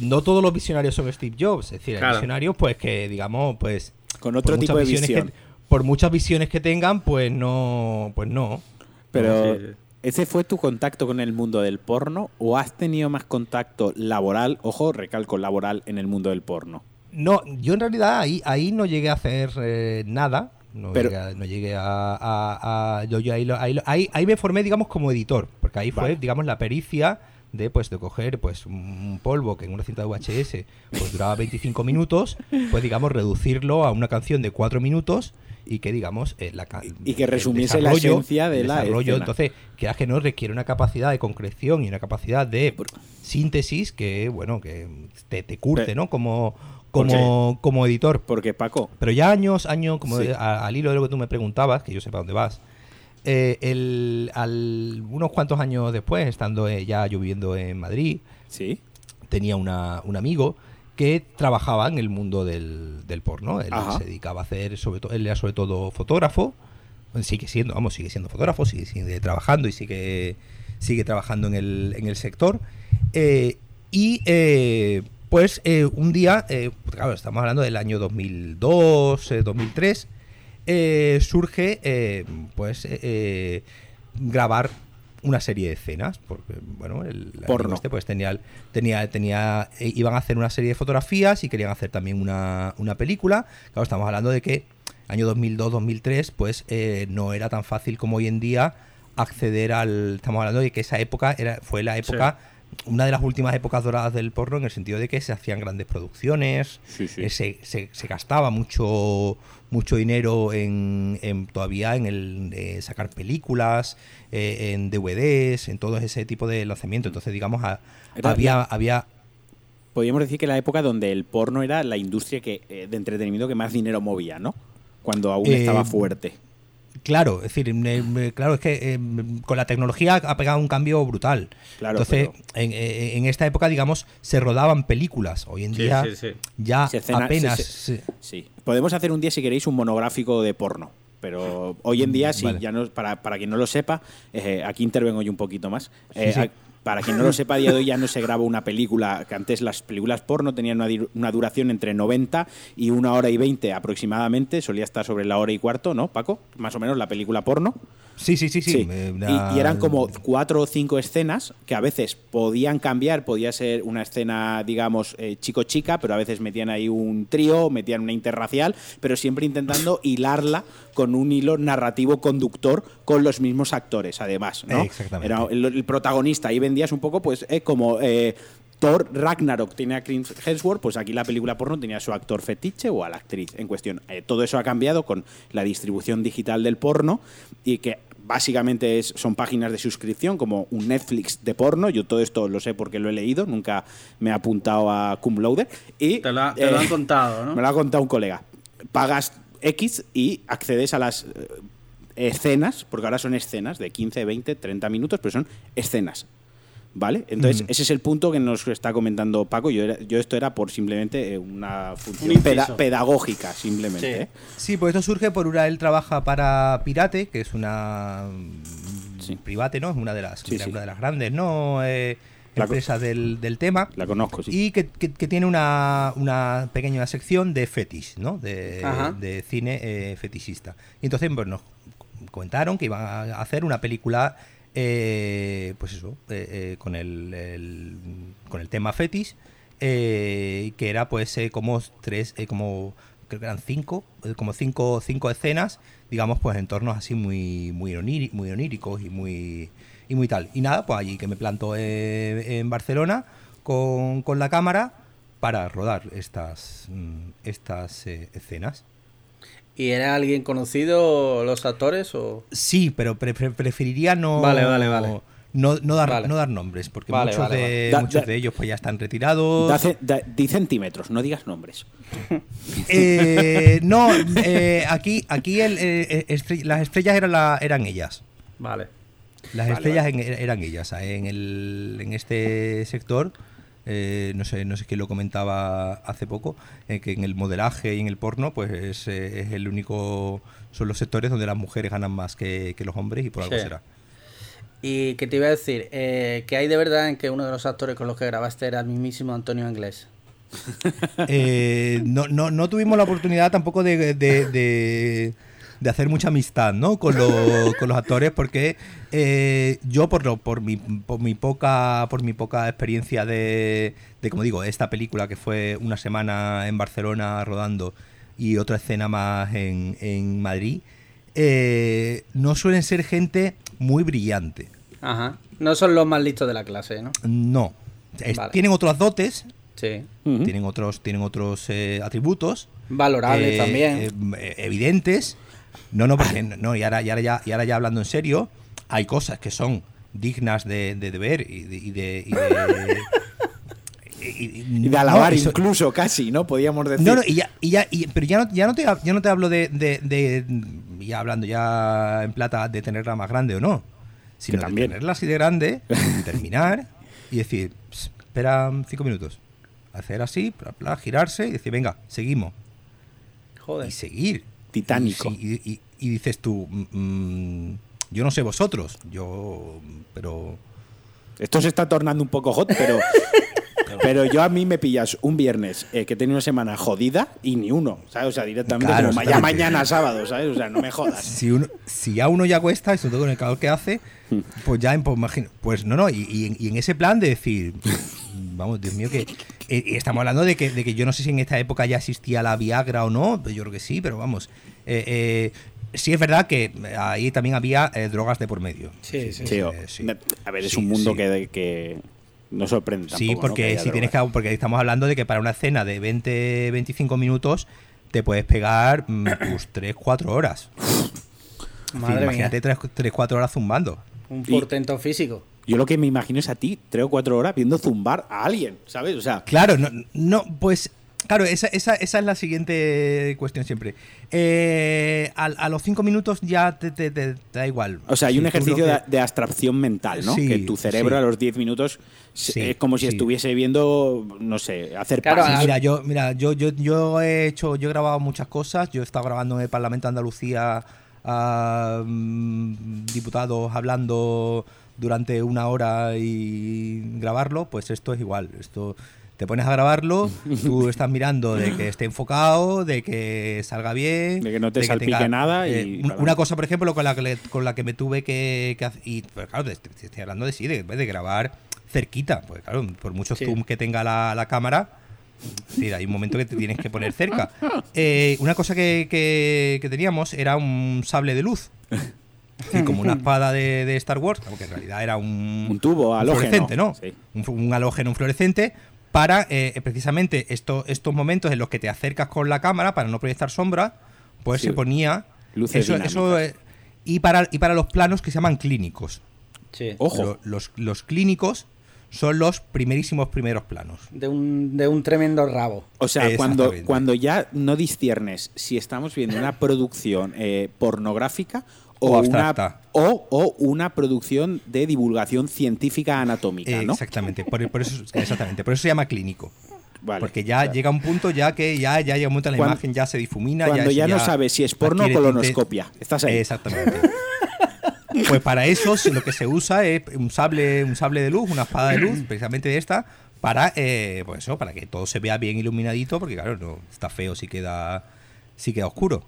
no todos los visionarios son Steve Jobs, es decir, hay visionarios pues que digamos, pues Con otro por tipo muchas de visiones visión. que- por muchas visiones que tengan, pues no, pues no. Pero, Sí. ¿ese fue tu contacto con el mundo del porno o has tenido más contacto laboral, ojo, recalco laboral, en el mundo del porno? No, yo en realidad ahí, ahí no llegué a hacer eh, nada. No, Pero- llegué, a, no llegué a. a- a- yo, yo ahí, lo- ahí, lo- ahí- ahí me formé, digamos, como editor. Porque ahí fue, Vale. digamos, la pericia de pues de coger pues un polvo que en una cinta de VHS pues duraba 25 minutos, pues digamos reducirlo a una canción de 4 minutos y que digamos eh, la Y que resumiese la esencia de la desarrollo. escena. Entonces, que que no requiere una capacidad de concreción y una capacidad de síntesis que bueno, que te, te curte, Pero- ¿no? Como como, como editor. Porque, Paco, Pero ya años, años, como Sí. de- a- al hilo de lo que tú me preguntabas, que yo sepa dónde vas, eh, el, al- unos cuantos años después, estando eh, ya yo viviendo en Madrid, ¿sí? tenía una- un amigo que trabajaba en el mundo del, del porno. Él Ajá. se dedicaba a hacer, sobre todo, él era sobre todo fotógrafo, sigue siendo, vamos, sigue siendo fotógrafo, sigue, sigue trabajando y sigue, sigue trabajando en el, en el sector. Eh, y eh, pues un día, claro, estamos hablando del año 2002, eh, 2003, eh, surge eh, pues eh, grabar una serie de escenas porque bueno el Porno. este pues tenía tenía tenía eh, iban a hacer una serie de fotografías y querían hacer también una, una película claro estamos hablando de que año 2002 2003 pues eh, no era tan fácil como hoy en día acceder al estamos hablando de que esa época era fue la época una de las últimas épocas doradas del porno en el sentido de que se hacían grandes producciones Sí, sí. eh, se, se- se gastaba mucho mucho dinero en, en todavía en el de sacar películas eh, en DVDs en todo ese tipo de lanzamiento entonces digamos a- había había Podríamos decir que la época donde el porno era la industria que, eh, de entretenimiento que más dinero movía, ¿no? Cuando aún Eh, estaba fuerte. Claro, es decir, claro, es que em, con la tecnología ha pegado un cambio brutal. Claro, Entonces, pero- en, en- en esta época, digamos, se rodaban películas. Hoy en Sí, día sí, sí. ya Se cena- apenas... se- se- Sí. Podemos hacer un día, si queréis, un monográfico de porno. Pero hoy en día, sí, Vale. ya no, para, para quien no lo sepa, eh, aquí intervengo yo un poquito más. Eh, Sí, sí. a- Para quien no lo sepa, a día de hoy ya no se graba una película, que antes las películas porno tenían una, duración entre 90 y una hora y 20 aproximadamente, solía estar sobre la hora y cuarto, ¿no, Paco? Más o menos la película porno. Sí, sí, sí, sí. Sí. eh, Y- eran como cuatro o cinco escenas que a veces podían cambiar, podía ser una escena, digamos, eh, chico-chica, pero a veces metían ahí un trío, metían una interracial, pero siempre intentando hilarla con un hilo narrativo conductor con los mismos actores, además, ¿no? Exactamente. Era el, el protagonista, ahí vendías un poco, pues, eh, como... eh, Thor Ragnarok tiene a Chris Hemsworth, pues aquí la película porno tenía a su actor fetiche o a la actriz en cuestión. Eh, todo eso ha cambiado con la distribución digital del porno y que básicamente es, son páginas de suscripción como un Netflix de porno. Yo todo esto lo sé porque lo he leído, nunca me he apuntado a Cum Laude. Y, Te lo, ha- te lo eh, han contado, ¿no? me lo ha contado un colega. Pagas X y accedes a las escenas, porque ahora son escenas de 15, 20, 30 minutos, pero son escenas. ¿Vale? Entonces, Ujú. ese es el punto que nos está comentando Paco. Yo, era- yo esto era por simplemente eh, una función Un inciso. peda- pedagógica, simplemente. Sí. ¿eh? Sí, pues esto surge por una. Él trabaja para Pirate, que es una. mm, Sí. Private, ¿no? Es una de las, Sí, una sí. de las grandes, ¿no? Eh, empresas del, del tema. La conozco, sí. Y que, que- que tiene una, una pequeña sección de fetish, ¿no? De, de cine eh, fetichista. Y entonces pues, nos comentaron que iban a hacer una película, eh, pues eso, eh, eh, con, el, con el tema fetish, eh, que era pues como tres, como creo que eran cinco, como cinco, cinco escenas, digamos, pues entornos así muy, muy, muy oníricos y muy y muy tal. Y nada, pues allí que me planto en Barcelona con, con la cámara para rodar estas, mm, estas escenas. ¿Y era alguien conocido los actores o...? Sí, pero pre- pre- preferiría no, Vale, vale, vale. no, no dar, Vale. no dar nombres, porque Vale, muchos, vale, de. Da- muchos da- de ellos pues ya están retirados. Da di centímetros, no digas nombres. Eh, no, eh, aquí, aquí el, eh, estre- las estrellas eran, la- eran ellas. Vale. Las Vale, estrellas vale. en- eran ellas. En, el, en este sector, eh, no sé no sé quién lo comentaba hace poco, eh, que en el modelaje y en el porno, pues es, eh, es el único, son los sectores donde las mujeres ganan más que, que los hombres y por algo Sí. será. ¿Y qué te iba a decir? Eh, ¿Qué hay de verdad en que uno de los actores con los que grabaste era el mismísimo Antonio Inglés? No, no, no tuvimos la oportunidad tampoco de, de- de- de hacer mucha amistad ¿no? con, los, con los actores porque eh, yo por, lo, por, mi, por, mi poca, por mi poca experiencia de, de, como digo, esta película que fue una semana en Barcelona rodando y otra escena más en, en Madrid, eh, no suelen ser gente muy brillante. Ajá. No son los más listos de la clase, ¿no? No. Es- Vale. Tienen otras dotes, Sí. Tienen otros, tienen otros eh, atributos, Valorables eh, también. eh, evidentes. No, no, porque no, y ahora, y ahora ya, y ahora ya hablando en serio, hay cosas que son dignas de, de, de ver y de. Y de, y de- y- Y de no, alabar eso- incluso, casi, ¿no? Podríamos decir. no, no, y ya, y ya, y- pero ya no, ya no te, ya no te hablo de, de, de- ya hablando ya en plata, de tenerla más grande o no, sino de también. tenerla así de grande, terminar y decir, "Ps, espera cinco minutos, hacer así, bla, bla, girarse y decir, venga, seguimos. Joder. Y seguir. Titánico. Y, sí, y- y- y dices tú, "Mm, mm, yo no sé vosotros, yo, pero... Esto se está tornando un poco hot, pero. Pero yo a mí me pillas un viernes eh, que tenía una semana jodida y ni uno, ¿sabes? O sea, directamente Claro, como ya mañana sábado, ¿sabes? O sea, no me jodas. Si, uno, si ya uno ya cuesta, y sobre todo con el calor que hace, pues ya, pues, imagino, pues no, no, y, y en, y en ese plan de decir, vamos, Dios mío, que y estamos hablando de que, de que yo no sé si en esta época ya existía la Viagra o no, yo creo que sí, pero vamos, eh, eh, sí es verdad que ahí también había eh, drogas de por medio. Sí, sí. Sí, eh. A ver, es Sí, un mundo sí. que, que no sorprende tampoco. Sí, ¿no? porque si tienes que, porque estamos hablando de que para una escena de 20, 25 minutos te puedes pegar tus 3, 4 horas. Madre imagínate mía. 3, 4 horas zumbando. Un Y- portento físico. Yo lo que me imagino es a ti, tres o cuatro horas viendo zumbar a alguien, ¿sabes? O sea, Claro, no, no pues claro, esa, esa, esa es la siguiente cuestión siempre. Eh, a, a los cinco minutos ya te, te- te- te da igual. o sea, hay Si un ejercicio de, abstracción mental, ¿no? Sí, que tu cerebro sí. a los 10 minutos Sí, es como si sí. estuviese viendo, no sé, hacer Claro, Mira, yo, mira, yo, yo, yo he hecho, yo he grabado muchas cosas. Yo he estado grabando en el Parlamento de Andalucía a mm, diputados hablando durante una hora y grabarlo. Pues esto es igual. Esto te pones a grabarlo, tú estás mirando de que esté enfocado, de que salga bien, De que no te salpique nada y eh, un- para una cosa, por ejemplo, con la que, con la que me tuve que, que hacer. Y pues, claro, te, te estoy hablando de sí, de, de grabar cerquita. Pues claro, por mucho Sí. zoom que tenga la, la cámara, sí, hay un momento que te tienes que poner cerca. Eh, una cosa que, que- que teníamos era un sable de luz. Sí, como una espada de, de Star Wars, aunque en realidad era un, Un tubo halógeno. fluorescente, ¿no? Sí. Un, un halógeno un fluorescente para eh, precisamente esto- estos momentos en los que te acercas con la cámara para no proyectar sombra, pues Sí. se ponía Luces eso, eso, eh, y para y para los planos que se llaman clínicos. Sí. Ojo. Lo- los, los clínicos son los primerísimos primeros planos. De un, de un tremendo rabo. O sea, cuando, cuando ya no disciernes si estamos viendo una producción eh, pornográfica O o, una, abstracta. o, o una producción de divulgación científica anatómica, ¿no? Exactamente, por, por eso, exactamente, por eso se llama clínico. Vale. Porque ya llega un punto ya que ya, ya llega un momento en la Cuando- imagen ya se difumina. Cuando ya, no sabes si es porno o colonoscopia. Estás ahí. Exactamente. Pues para eso lo que se usa es un sable, un sable de luz, una espada de luz, precisamente de esta, para eh, pues eso, para que todo se vea bien iluminadito, porque claro, no está feo si queda, si queda oscuro.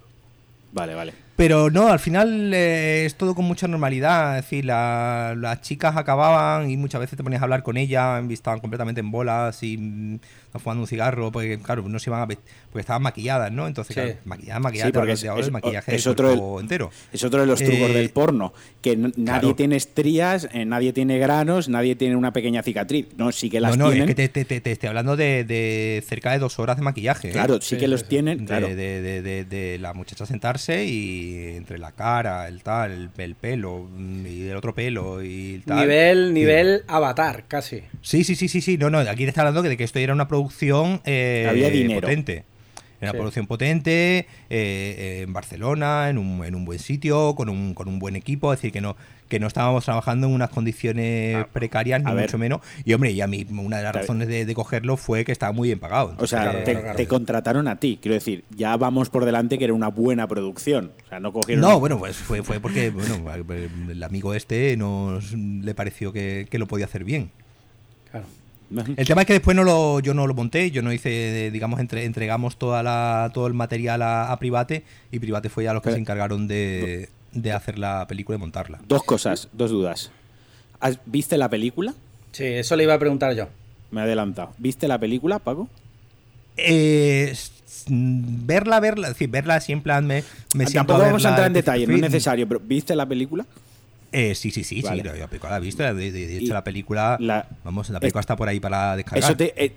Vale, vale. Pero no, al final eh, es todo con mucha normalidad. Es decir, la- las chicas acababan y muchas veces te ponías a hablar con ellas, estaban completamente en bolas y mm, fumando un cigarro, porque claro, no se iban a porque estaban maquilladas, ¿no? Entonces, Sí. claro, maquilladas, maquilladas, Sí, porque de es- ahora es- el maquillaje es otro entero. Es otro de los trucos Eh, del porno, que nadie claro. tiene estrías, eh, nadie tiene granos, nadie tiene una pequeña cicatriz. No, sí que las no, no, tienen. es que te, te- te- te estoy hablando de, de cerca de dos horas de maquillaje. ¿eh? Claro, sí, Sí, que los tienen, de, claro. de- de- de- de la muchacha sentarse y entre la cara, el tal, el, el pelo mm, y el otro pelo y tal. Nivel, nivel avatar, casi. Sí, sí, sí, sí, sí. No, no, aquí te está hablando de que esto era una producción eh, Había dinero. potente. Era una Sí. producción potente eh, eh, en Barcelona, en un, en un buen sitio, con un, con un buen equipo. Es decir, que no, que no estábamos trabajando en unas condiciones Ah, precarias, ni mucho menos. Y hombre, y a mí una de las razones de, de cogerlo fue que estaba muy bien pagado. O sea, te, claro. te contrataron a ti. Quiero decir, ya vamos por delante que era una buena producción. O sea, no cogieron. No, bueno, pues fue, fue porque bueno, el amigo este nos le pareció que, que lo podía hacer bien. Claro. El tema es que después no lo, yo no lo monté, yo no hice, digamos, entre, entregamos toda la, todo el material a, a Private y Private fue ya los que Pero- se encargaron de, de hacer la película y montarla. Dos cosas, dos dudas. ¿Has- ¿Viste la película? Sí, eso le iba a preguntar yo. Me he adelantado. ¿Viste la película, Paco? Eh, mm, verla, verla, es decir, verla plan me, me siento Tampoco vamos a verla entrar en de detalle, no es necesario, pero ¿viste la película? Eh, sí, sí, sí, Vale. sí, la, la película la he visto, de, de- de hecho la película, la- vamos, la película está por ahí para descargar. Eso te, eh,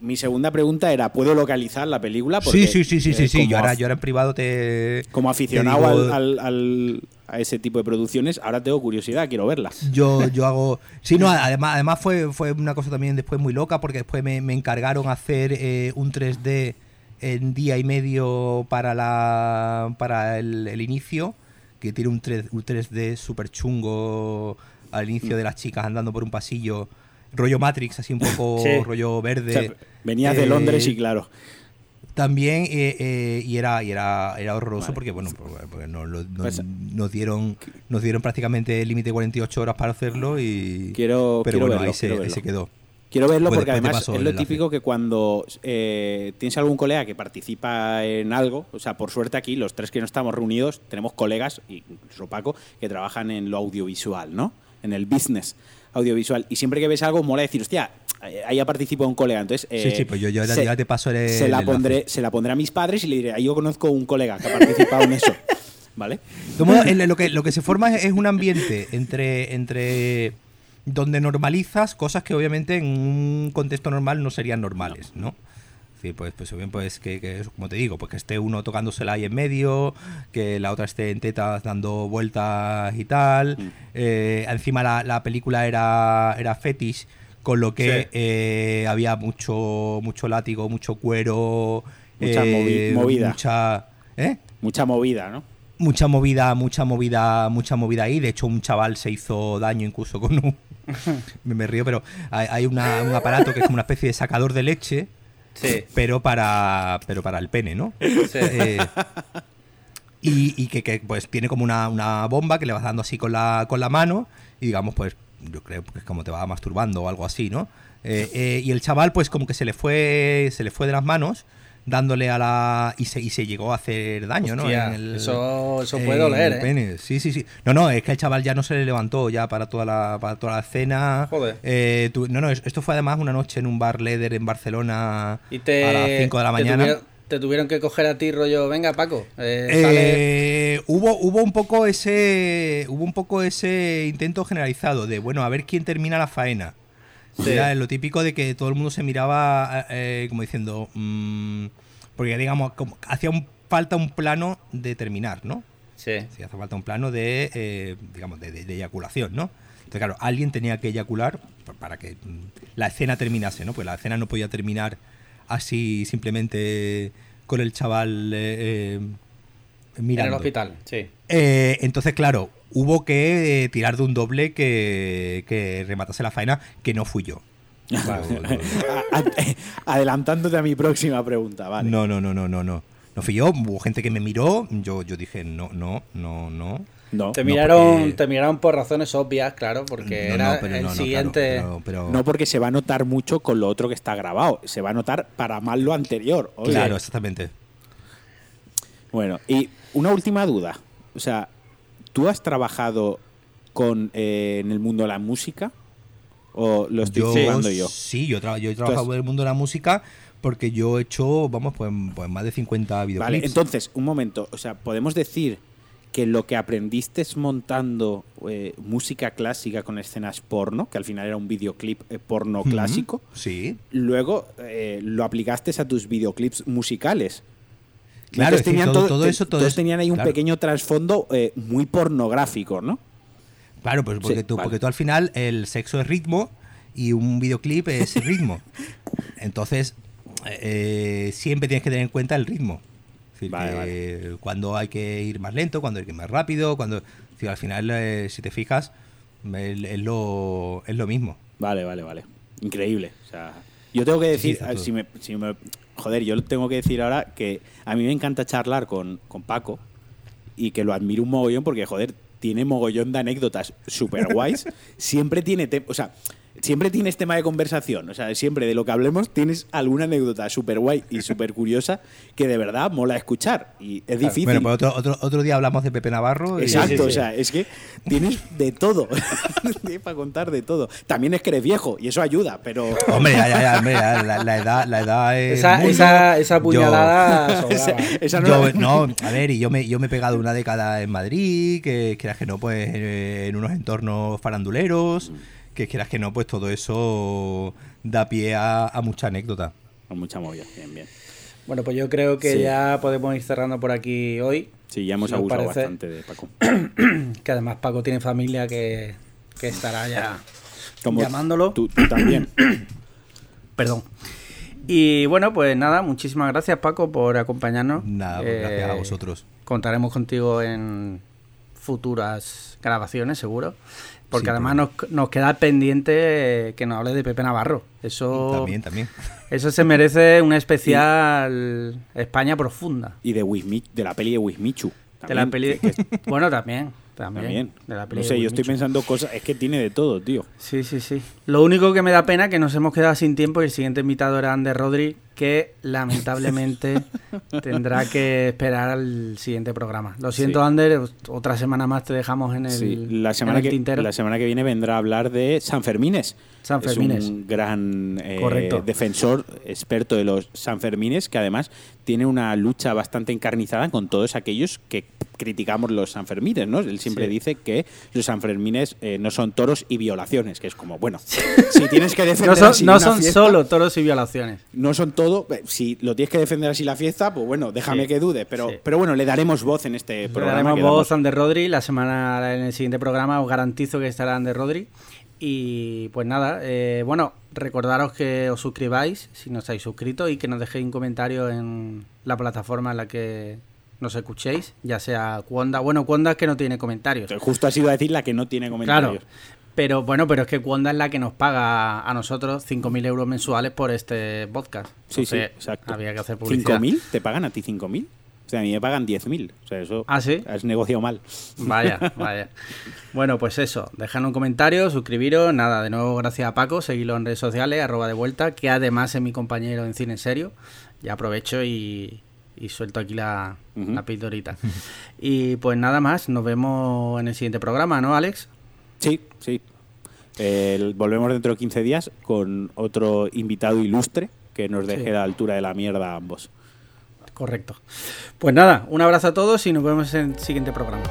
mi segunda pregunta era, ¿puedo localizar la película? Porque, sí, sí, sí, sí, eh, sí, como yo ahora, yo ahora en privado te... Como aficionado te digo- al, al- al- a ese tipo de producciones, ahora tengo curiosidad, quiero verlas. Yo, yo hago. Sí, no, además, además fue, fue una cosa también después muy loca, porque después me, me encargaron hacer eh, un 3D en día y medio para la para el, el inicio, que tiene un, 3, un 3D súper chungo al inicio de las chicas andando por un pasillo, rollo Matrix, así un poco Sí. rollo verde. O sea, venías de Eh, Londres y claro. También, eh, eh, y era, y era, era horroroso Vale. porque, bueno, porque- lo- nos- Pues- nos dieron nos dieron prácticamente el límite de 48 horas para hacerlo y... Quiero- pero quiero bueno, verlo, ahí, verlo. se quedó. Quiero verlo Pues porque además es lo típico que cuando eh, tienes algún colega que participa en algo, o sea, por suerte aquí los tres que no estamos reunidos tenemos colegas, y incluso Paco, que trabajan en lo audiovisual, ¿no? En el business audiovisual. Y siempre que ves algo mola decir, hostia, ahí ha participado un colega. Entonces, Sí, eh, sí, pues yo, yo se- ya te paso el, se la el pondré se la pondré a mis padres y le diré, ahí yo conozco un colega que ha participado en eso. ¿Vale? El- lo, que, lo que se forma es, es un ambiente entre, entre donde normalizas cosas que obviamente en un contexto normal no serían normales, ¿no? Decir, pues, pues bien, pues que, como te digo, pues que esté uno tocándosela ahí en medio, que la otra esté en tetas dando vueltas y tal. Mm. Eh, encima la, la película era, era fetish, con lo que Sí. eh, había mucho, mucho látigo, mucho cuero. Mucha movi- eh, movida. Mucha. Mucha movida, ¿no? mucha movida, mucha movida, mucha movida ahí. De hecho, un chaval se hizo daño incluso con un. Me, me río, pero hay, hay una- un aparato que es como una especie de sacador de leche, Sí. pero para, pero para el pene, ¿no? Sí. Eh, y y que, que, pues tiene como una, una bomba que le vas dando así con la, con la mano y digamos pues yo creo que es como te va masturbando o algo así, ¿no? Eh, eh, y el chaval pues como que se le fue se le fue de las manos dándole a la y se, y se llegó a hacer daño, Hostia, ¿no? En el- eso, eso puede doler, ¿eh? pene. Sí, sí, sí. No, no, es que el chaval ya no se le levantó ya para toda la, para toda la cena. Joder. Eh, tu- no, no, es- esto fue además una noche en un bar Leder en Barcelona Y te, a las 5 de la te mañana. tuvieron, te tuvieron que coger a ti rollo, venga Paco, eh, sale- Eh, hubo, hubo un poco ese hubo un poco ese intento generalizado de bueno a ver quién termina la faena Sí. Era lo típico de que todo el mundo se miraba eh, como diciendo mm, porque digamos como, hacía un, falta un plano de terminar no Sí. Sí, hace falta un plano de, eh, digamos, de, de- de eyaculación, ¿no? Entonces, claro, alguien tenía que eyacular, para que mm, la escena terminase, ¿no? Pues la escena no podía terminar así simplemente con el chaval eh, En mirando. el hospital, sí. Eh, entonces, claro, hubo que eh, tirar de un doble que, que rematase la faena, que no fui yo. A- Adelantándote a mi próxima pregunta, vale. No, no, no, no, no, no. No fui yo, hubo gente que me miró, yo, yo dije, no, no, no, no. No, Te no, miraron, porque- te miraron por razones obvias, claro, porque No, era no, pero el no, no, claro, siguiente. pero- pero- No porque se va a notar mucho con lo otro que está grabado. Se va a notar para mal lo anterior. Oye. Claro, exactamente. Bueno, y una última duda. O sea, ¿tú has trabajado con eh, en el mundo de la música? ¿O lo estoy jugando yo? Sí, yo, tra- yo he trabajado Entonces- en el mundo de la música porque yo he hecho, vamos, pues, pues más de 50 videoclips. Vale, entonces, un momento. O sea, podemos decir que lo que aprendiste es montando eh, música clásica con escenas porno, que al final era un videoclip eh, porno clásico, Sí. luego eh, lo aplicaste a tus videoclips musicales. Claro, Entonces todo- eso- todo todos eso, tenían ahí un claro. pequeño trasfondo eh, muy pornográfico, ¿no? Claro, pues porque, Sí, tú, vale. porque tú al final el sexo es ritmo y un videoclip es ritmo. Entonces, eh, siempre tienes que tener en cuenta el ritmo. Decir, Vale, cuando hay que ir más lento, cuando hay que ir más rápido, cuando... decir, al final, eh, si te fijas, es, lo, es lo mismo. Vale, vale, vale. Increíble. O sea, yo tengo que decir, me, si me- joder, yo tengo que decir ahora que a mí me encanta charlar con, con Paco y que lo admiro un mogollón porque, joder, tiene mogollón de anécdotas super guays. siempre tiene, o sea, siempre tienes tema de conversación. O sea, siempre de lo que hablemos tienes alguna anécdota súper guay y súper curiosa que de verdad mola escuchar. Y es difícil. Bueno, pues otro, otro, otro día hablamos de Pepe Navarro. y- Exacto, Sí, sí, sí. o sea, es que tienes de todo. Tienes para contar de todo. También es que eres viejo y eso ayuda, pero. Hombre, ya, ya, ya, hombre, ya, la, la edad, la edad es. Esa, esa, esa puñalada sobraba. Ese- esa no Yo, la- no, a ver, y yo me, yo me he pegado una década en Madrid, que quieras que no, pues eh, en unos entornos faranduleros, que quieras que no, pues todo eso da pie a, a mucha anécdota. Con mucha movida, bien, bien. Bueno, pues yo creo que Sí. ya podemos ir cerrando por aquí hoy. Sí, ya hemos abusado parece. bastante de Paco. Que además Paco tiene familia que, que estará ya Como llamándolo. Tú, tú también. Perdón. Y bueno, pues nada, muchísimas gracias Paco por acompañarnos. Nada, pues gracias a Eh, vosotros. Contaremos contigo en futuras grabaciones, seguro. Porque Sí, además nos, nos queda pendiente que nos hables de Pepe Navarro. Eso, También, también. eso se merece una especial España profunda. Y de Wismi, de la peli de Wismichu. De la peli. que- Bueno, también. También. también. De la peli no de sé, yo estoy pensando cosas. Es que tiene de todo, tío. Sí, sí, sí. Lo único que me da pena es que nos hemos quedado sin tiempo y el siguiente invitado era Ander Rodri, que lamentablemente tendrá que esperar al siguiente programa. Lo siento, Sí. Ander, otra semana más te dejamos en el, Sí, la en semana, el que, tintero. la semana que viene vendrá a hablar de San Fermines. San Fermines. Es un gran eh, Correcto. defensor, experto de los San Fermines, que además tiene una lucha bastante encarnizada con todos aquellos que criticamos los San Fermines, ¿no? Él siempre Sí. dice que los San Fermines eh, no son toros y violaciones, que es como, bueno, si tienes que defender No son, así no una son fiesta, solo toros y violaciones. no son todo, eh, si lo tienes que defender así la fiesta, pues bueno, déjame Sí. que dude, pero, Sí. pero bueno, le daremos voz en este Le programa. daremos que voz a Ander Rodri la semana en el siguiente programa. Os garantizo que estará Ander Rodri. Y pues nada, eh, bueno, recordaros que os suscribáis si no estáis suscritos y que nos dejéis un comentario en la plataforma en la que nos escuchéis, ya sea Cuonda. Bueno, Cuonda es que no tiene comentarios. Justo ha sido a decir la que no tiene comentarios. Claro. Pero bueno, pero es que Cuonda es la que nos paga a nosotros 5.000 euros mensuales por este podcast. Sí, sí, Entonces, exacto. Había que hacer publicidad. ¿5.000? ¿Te pagan a ti 5.000? O sea, a mí me pagan 10.000. O sea, eso ¿Ah, sí? has negociado mal. Vaya, vaya. Bueno, pues eso, dejad un comentario, suscribiros, nada, de nuevo gracias a Paco, seguidlo en redes sociales, arroba de vuelta, que además es mi compañero en cine en serio. Ya aprovecho y, y suelto aquí la, pildorita. Y pues nada más, nos vemos en el siguiente programa, ¿no, Alex? Sí, sí. Volvemos dentro de 15 días con otro invitado ilustre que nos deje Sí. a la altura de la mierda a ambos. Correcto. Pues nada, un abrazo a todos y nos vemos en el siguiente programa.